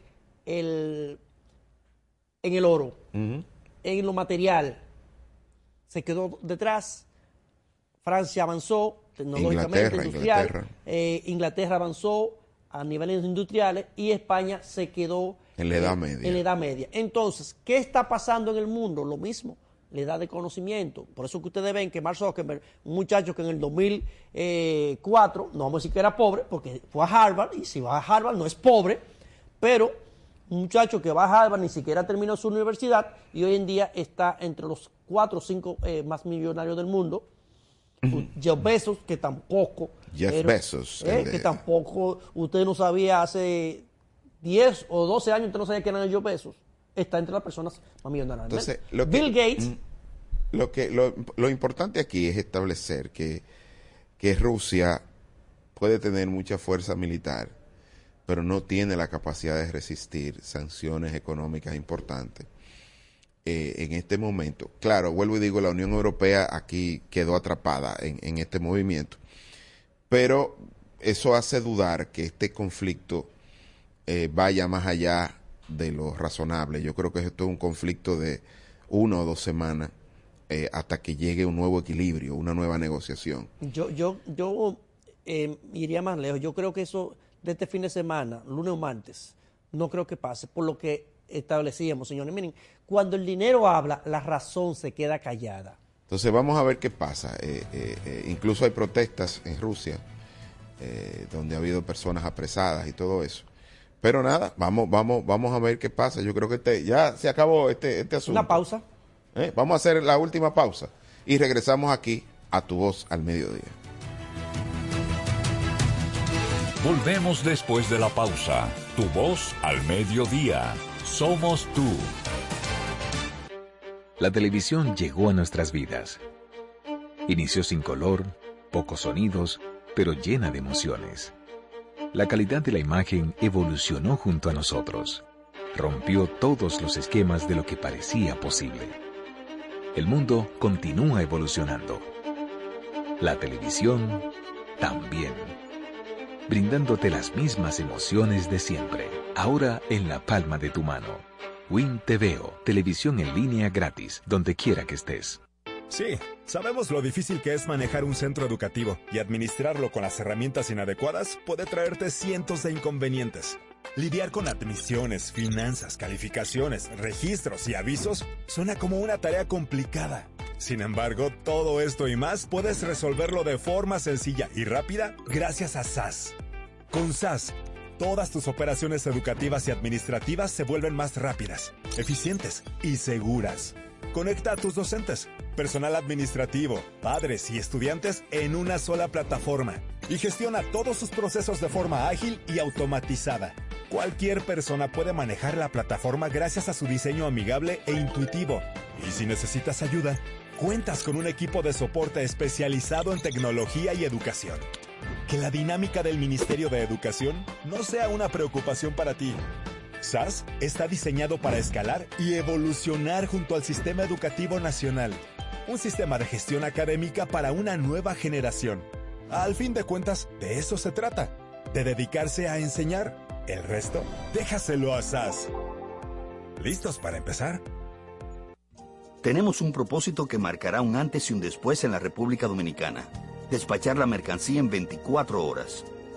S3: el, en el oro, en lo material. Se quedó detrás, Francia avanzó tecnológicamente, industrial, Inglaterra. Eh, Inglaterra avanzó a niveles industriales y España se quedó
S8: en la Edad Media.
S3: En la Edad Media. Entonces, ¿qué está pasando en el mundo? Lo mismo, la edad de conocimiento. Por eso que ustedes ven que Mark Zuckerberg, un muchacho que en el 2004, no vamos a decir que era pobre, porque fue a Harvard, y si va a Harvard no es pobre, pero un muchacho que va a Harvard ni siquiera terminó su universidad y hoy en día está entre los cuatro o cinco eh, más millonarios del mundo. Jeff Bezos, que tampoco.
S8: Jeff Bezos.
S3: Eh, que tampoco usted no sabía hace 10 o 12 años, usted no sabía que eran ellos pesos, está entre las personas más millonarias.
S8: Entonces, Bill Gates. Mm, lo, que, lo, importante aquí es establecer que, que Rusia puede tener mucha fuerza militar, pero no tiene la capacidad de resistir sanciones económicas importantes. Eh, en este momento. Claro, vuelvo y digo, la Unión Europea aquí quedó atrapada en, en, este movimiento, pero eso hace dudar que este conflicto eh, vaya más allá de lo razonable. Yo creo que esto es un conflicto de una o dos semanas eh, hasta que llegue un nuevo equilibrio, una nueva negociación.
S3: Yo, yo, yo eh, iría más lejos. Yo creo que eso de este fin de semana, lunes o martes, no creo que pase, por lo que establecíamos, señores. Miren, cuando el dinero habla, la razón se queda callada.
S8: Entonces vamos a ver qué pasa. Eh, eh, incluso hay protestas en Rusia, donde ha habido personas apresadas y todo eso. Pero nada, vamos, vamos, vamos a ver qué pasa. Yo creo que este, ya se acabó este, este asunto.
S3: Una pausa.
S8: Vamos a hacer la última pausa y regresamos aquí a tu voz al mediodía.
S1: Volvemos después de la pausa. Tu voz al mediodía. Somos tú.
S4: La televisión llegó a nuestras vidas. Inició sin color, pocos sonidos, pero llena de emociones. La calidad de la imagen evolucionó junto a nosotros. Rompió todos los esquemas de lo que parecía posible. El mundo continúa evolucionando. La televisión también brindándote las mismas emociones de siempre, ahora en la palma de tu mano. Win TVO, televisión en línea gratis, donde quiera que estés.
S5: Sí, sabemos lo difícil que es manejar un centro educativo y administrarlo con las herramientas inadecuadas puede traerte cientos de inconvenientes. Lidiar con admisiones, finanzas, calificaciones, registros y avisos suena como una tarea complicada. Sin embargo, todo esto y más puedes resolverlo de forma sencilla y rápida gracias a SAS. Con SAS, todas tus operaciones educativas y administrativas se vuelven más rápidas, eficientes y seguras. Conecta a tus docentes, personal administrativo, padres y estudiantes en una sola plataforma y gestiona todos sus procesos de forma ágil y automatizada. Cualquier persona puede manejar la plataforma gracias a su diseño amigable e intuitivo. Y si necesitas ayuda, cuentas con un equipo de soporte especializado en tecnología y educación. Que la dinámica del Ministerio de Educación no sea una preocupación para ti. SAS está diseñado para escalar y evolucionar junto al sistema educativo nacional. Un sistema de gestión académica para una nueva generación. Al fin de cuentas, de eso se trata, de dedicarse a enseñar. El resto, déjaselo a SAS. ¿Listos para empezar?
S6: tenemos un propósito que marcará un antes y un después en la República Dominicana. Despachar la mercancía en 24 horas.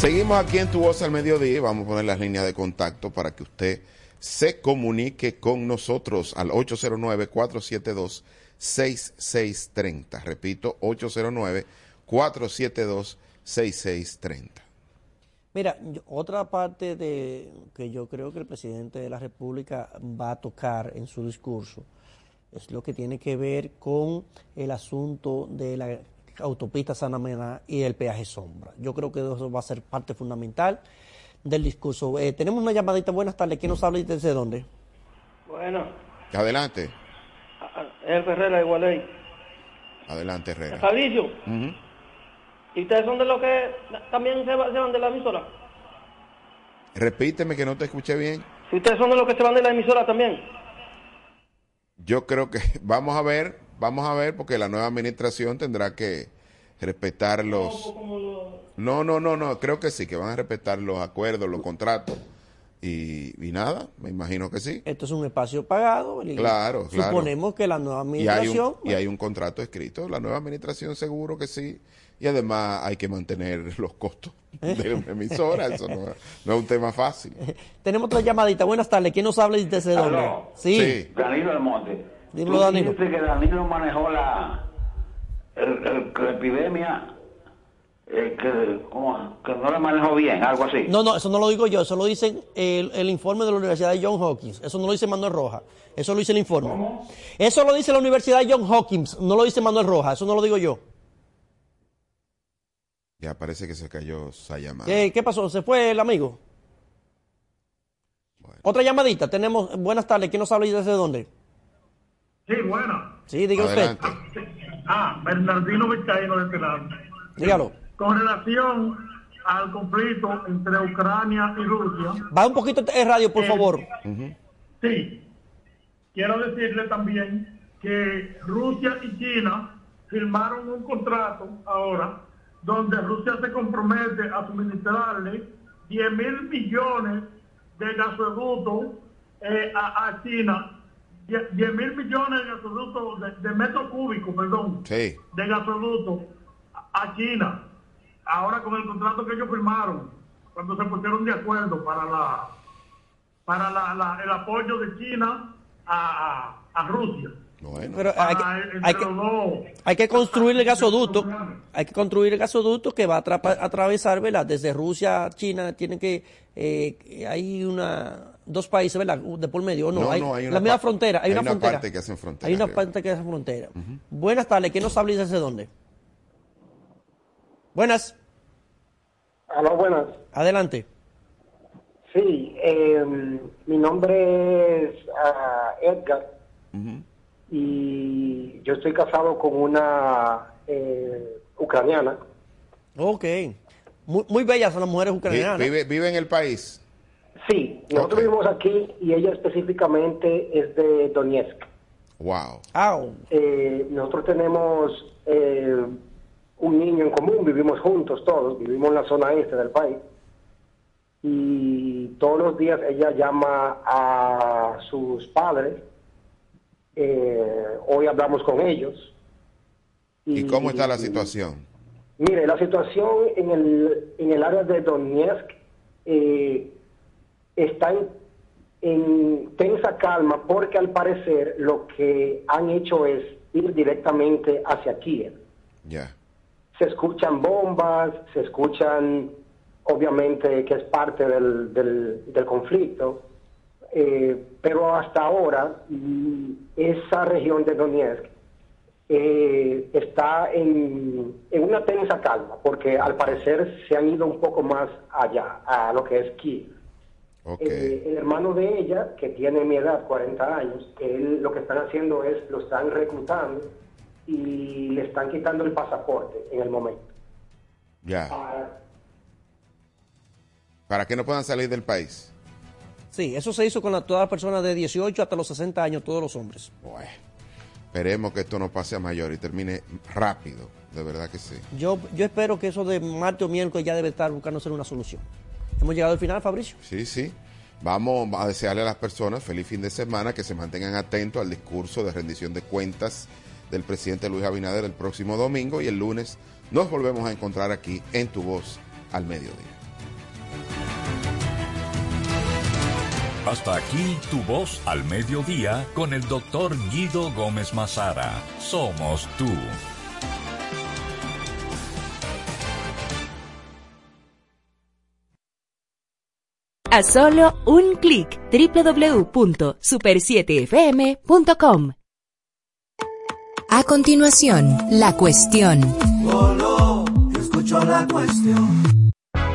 S8: Seguimos aquí en Tu Voz al Mediodía y vamos a poner las líneas de contacto para que usted se comunique con nosotros al 809-472-6630. Repito, 809-472-6630.
S3: Mira, otra parte de que yo creo que el presidente de la República va a tocar en su discurso es lo que tiene que ver con el asunto de la autopista Sanamena y el peaje sombra. Yo creo que eso va a ser parte fundamental del discurso. Eh, tenemos una llamadita, buenas tardes, ¿quién nos habla y desde dónde?
S10: Bueno.
S8: Adelante.
S10: El Herrera de Gualey.
S8: Adelante, Herrera.
S10: Fabricio. ¿Y ustedes son de los que también se, van de la emisora?
S8: Repíteme que no te escuché bien.
S10: ¿Y ustedes son de los que se van de la emisora también?
S8: yo creo que [laughs] vamos a ver, vamos a ver, porque la nueva administración tendrá que respetar los... No, no, no, no, creo que sí, que van a respetar los acuerdos, los contratos. Y, nada, me imagino que sí.
S3: Esto es un espacio pagado.
S8: claro, claro.
S3: Suponemos que la nueva administración...
S8: Y hay, un, contrato escrito, la nueva administración seguro que sí. Y además hay que mantener [laughs] los costos de la emisora, eso no, es un tema fácil. [laughs]
S3: Tenemos otra llamadita, buenas tardes, ¿quién nos habla y desde dónde?
S11: Sí. Danilo Almonte.
S3: Dilo, Danilo.
S11: que Danilo manejó la, la epidemia eh, que, que, no la manejó bien, algo así.
S3: No, no, eso no lo digo yo, eso lo dice el, el, informe de la Universidad de John Hopkins, eso no lo dice Manuel Rojas, eso lo dice el informe. Eso lo dice la Universidad de John Hopkins, no lo dice Manuel Rojas, eso no lo digo yo.
S8: Ya parece que se cayó esa llamada.
S3: ¿Qué, pasó? ¿Se fue el amigo? Otra llamadita, tenemos, buenas tardes, ¿quién nos habla y desde dónde?
S12: Sí, bueno.
S3: Sí, diga usted.
S12: Ah, Bernardino Vizcaíno de este lado.
S3: Dígalo
S12: con relación al conflicto entre Ucrania y Rusia.
S3: Va un poquito de radio, por
S12: Eh,
S3: favor.
S12: Sí, quiero decirle también que Rusia y China firmaron un contrato ahora donde Rusia se compromete a suministrarle 10 mil millones de gasoductos eh, a, a China, 10 mil millones de gasoductos, de, de metros cúbicos, perdón,
S8: Sí.
S12: de gasoductos a a China. Ahora con el contrato que ellos firmaron, cuando se pusieron de acuerdo para la para la- la- el apoyo de China a, a- a Rusia.
S3: Pero hay que, hay, que, hay construir el gasoducto. Hay que construir el gasoducto que va a atravesar, ¿verdad? Desde Rusia a China. Tienen que. eh, hay una. Dos países, ¿verdad? De por medio. ¿o No,
S8: No,
S3: hay,
S8: no, hay una
S3: la misma frontera. Hay,
S8: hay
S3: una,
S8: una
S3: frontera.
S8: parte que hacen frontera,
S3: Hay una
S8: creo.
S3: parte que hace frontera. Buenas tardes. ¿Quién nos habla y desde dónde? Buenas.
S13: Aló, buenas.
S3: Adelante.
S13: Sí, eh, mi nombre es ah, Edgar y yo estoy casado con una eh, ucraniana.
S3: Ok. Muy, muy bellas son las mujeres ucranianas.
S8: Vive, vive en el país.
S13: Sí, nosotros vivimos aquí y ella específicamente es de Donetsk.
S8: Wow.
S13: Eh, nosotros tenemos eh, un niño en común, vivimos juntos todos, vivimos en la zona este del país. Y todos los días ella llama a sus padres. Eh, hoy hablamos con ellos.
S8: ¿Y cómo está la situación?
S13: Mire, la situación en el, en el área de Donetsk eh, está en, en tensa calma porque al parecer lo que han hecho es ir directamente hacia Kiev.
S8: Ya.
S13: Se escuchan bombas, se escuchan, obviamente, que es parte del, del, del conflicto, eh, pero hasta ahora mm, esa región de Donetsk eh, está en, en una tensa calma, porque al parecer se han ido un poco más allá, a lo que es Kiev. Eh, el hermano de ella, que tiene mi edad, 40 años, él lo que están haciendo es, lo están reclutando y le están quitando el pasaporte en el momento.
S8: Ya. Para que no puedan salir del país.
S3: Sí, eso se hizo con la- todas las personas de 18 hasta los 60 años, todos los hombres.
S8: Esperemos que esto no pase a mayor y termine rápido. De verdad que sí.
S3: Yo, yo espero que eso de martes o miércoles ya debe estar buscándose una solución. Hemos llegado al final, Fabricio.
S8: Sí, sí. Vamos a desearle a las personas feliz fin de semana, que se mantengan atentos al discurso de rendición de cuentas del presidente Luis Abinader el próximo domingo y el lunes nos volvemos a encontrar aquí en Tu Voz al mediodía.
S1: Hasta aquí tu voz al mediodía con el doctor Guido Gómez Mazara. Somos tú.
S2: A solo un clic www.super7fm.com. A continuación, la cuestión.
S14: Solo escucho la cuestión.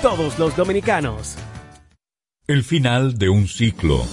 S15: todos los dominicanos.
S1: El final de un ciclo.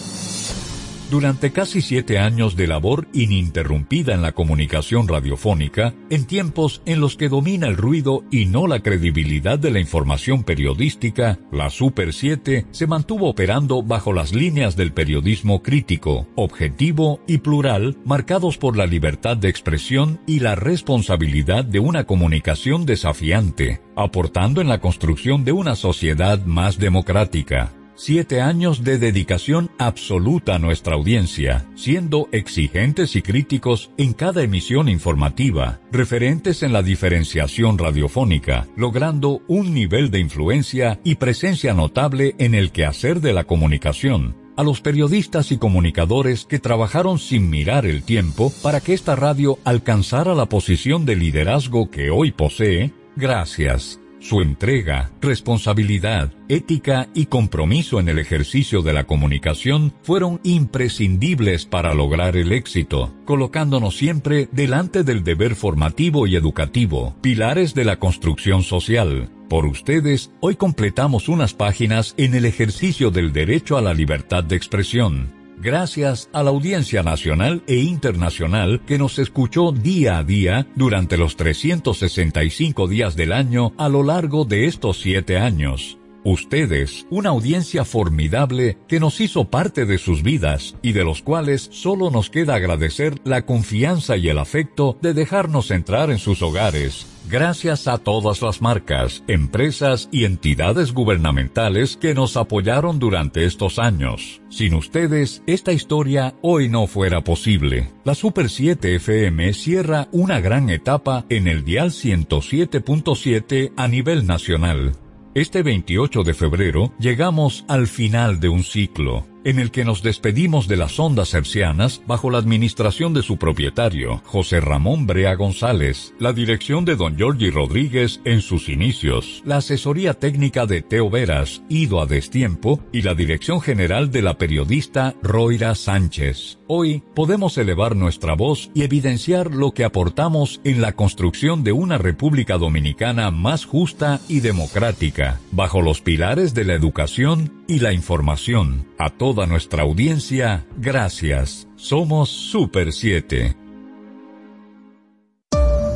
S1: Durante casi siete años de labor ininterrumpida en la comunicación radiofónica, en tiempos en los que domina el ruido y no la credibilidad de la información periodística, la Super 7 se mantuvo operando bajo las líneas del periodismo crítico, objetivo y plural, marcados por la libertad de expresión y la responsabilidad de una comunicación desafiante, aportando en la construcción de una sociedad más democrática. Siete años de dedicación absoluta a nuestra audiencia, siendo exigentes y críticos en cada emisión informativa, referentes en la diferenciación radiofónica, logrando un nivel de influencia y presencia notable en el quehacer de la comunicación, a los periodistas y comunicadores que trabajaron sin mirar el tiempo para que esta radio alcanzara la posición de liderazgo que hoy posee, gracias. Su entrega, responsabilidad, ética y compromiso en el ejercicio de la comunicación fueron imprescindibles para lograr el éxito, colocándonos siempre delante del deber formativo y educativo, pilares de la construcción social. Por ustedes, hoy completamos unas páginas en el ejercicio del derecho a la libertad de expresión, gracias a la audiencia nacional e internacional que nos escuchó día a día durante los 365 días del año a lo largo de estos siete años. Ustedes, una audiencia formidable que nos hizo parte de sus vidas y de los cuales solo nos queda agradecer la confianza y el afecto de dejarnos entrar en sus hogares. Gracias a todas las marcas, empresas y entidades gubernamentales que nos apoyaron durante estos años. Sin ustedes, esta historia hoy no fuera posible. La Super 7 FM cierra una gran etapa en el dial 107.7 a nivel nacional. Este 28 de febrero llegamos al final de un ciclo en el que nos despedimos de las ondas hercianas bajo la administración de su propietario, José Ramón Brea González, la dirección de don Giorgi Rodríguez en sus inicios, la asesoría técnica de Teo Veras, ido a destiempo, y la dirección general de la periodista Roira Sánchez. Hoy podemos elevar nuestra voz y evidenciar lo que aportamos en la construcción de una República Dominicana más justa y democrática, bajo los pilares de la educación y la información. A toda nuestra audiencia, gracias. Somos Super 7.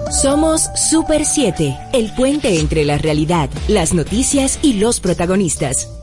S2: Somos Super 7, el puente entre la realidad, las noticias y los protagonistas.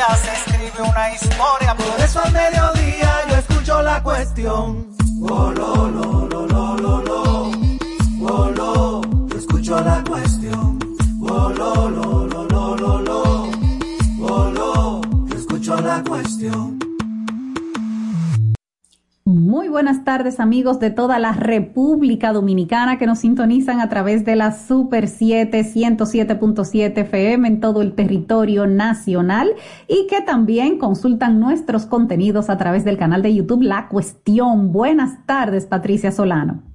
S14: días se escribe una historia. Por eso al mediodía yo escucho la cuestión. Oh, lo, lo, lo, lo, lo. Oh, escucho la cuestión. Oh, lo, lo, lo, lo. Oh, yo escucho la cuestión.
S16: Muy buenas tardes amigos de toda la República Dominicana que nos sintonizan a través de la Super 7 107.7 FM en todo el territorio nacional y que también consultan nuestros contenidos a través del canal de YouTube La Cuestión. Buenas tardes Patricia Solano.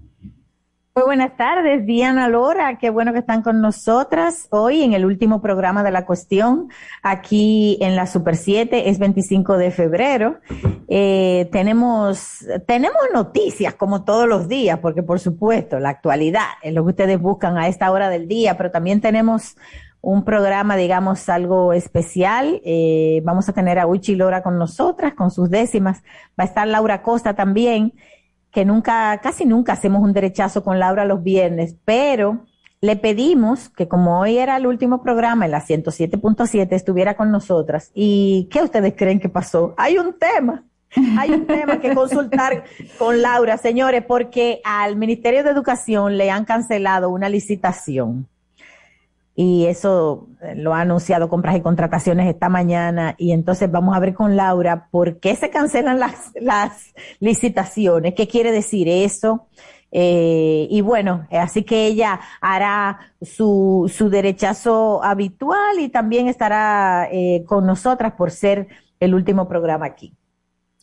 S17: Muy buenas tardes, Diana Lora. Qué bueno que están con nosotras hoy en el último programa de la cuestión aquí en la Super 7. Es 25 de febrero. Eh, tenemos, tenemos noticias como todos los días, porque por supuesto la actualidad es lo que ustedes buscan a esta hora del día, pero también tenemos un programa, digamos, algo especial. Eh, vamos a tener a Uchi Lora con nosotras, con sus décimas. Va a estar Laura Costa también que nunca, casi nunca hacemos un derechazo con Laura los viernes, pero le pedimos que como hoy era el último programa en la 107.7 estuviera con nosotras. ¿Y qué ustedes creen que pasó? Hay un tema. Hay un tema que consultar con Laura, señores, porque al Ministerio de Educación le han cancelado una licitación y eso eh, lo ha anunciado compras y contrataciones esta mañana y entonces vamos a ver con Laura por qué se cancelan las, las licitaciones, qué quiere decir eso, Eh, y bueno, así que ella hará su, su derechazo habitual y también estará eh, con nosotras por ser el último programa aquí.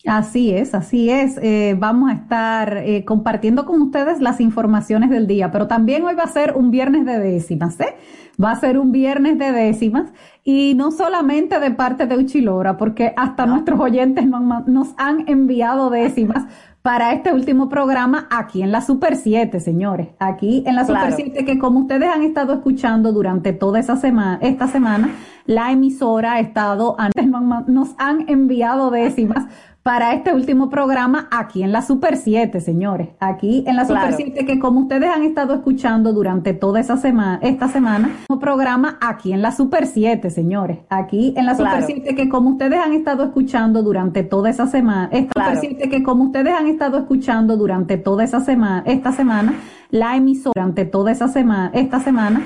S16: Así es, así es. Eh, vamos a estar eh, compartiendo con ustedes las informaciones del día, pero también hoy va a ser un viernes de décimas, ¿eh? Va a ser un viernes de décimas y no solamente de parte de Uchilora, porque hasta nuestros oyentes nos han enviado décimas para este último programa aquí en la Super 7, señores. Aquí en la Super 7, que como ustedes han estado escuchando durante toda esa semana, esta semana, la emisora ha estado, antes [laughs] nos han enviado décimas para este último programa aquí en la Super 7, señores. Aquí en la Super 7, que como ustedes han estado escuchando durante toda esa semana, esta semana, un programa aquí en la Super 7, señores. Aquí en la Super 7, que como ustedes han estado escuchando durante toda esa semana, esta Super 7, que como ustedes han estado escuchando durante toda esa semana, esta semana, la emisora durante toda esa semana, esta semana,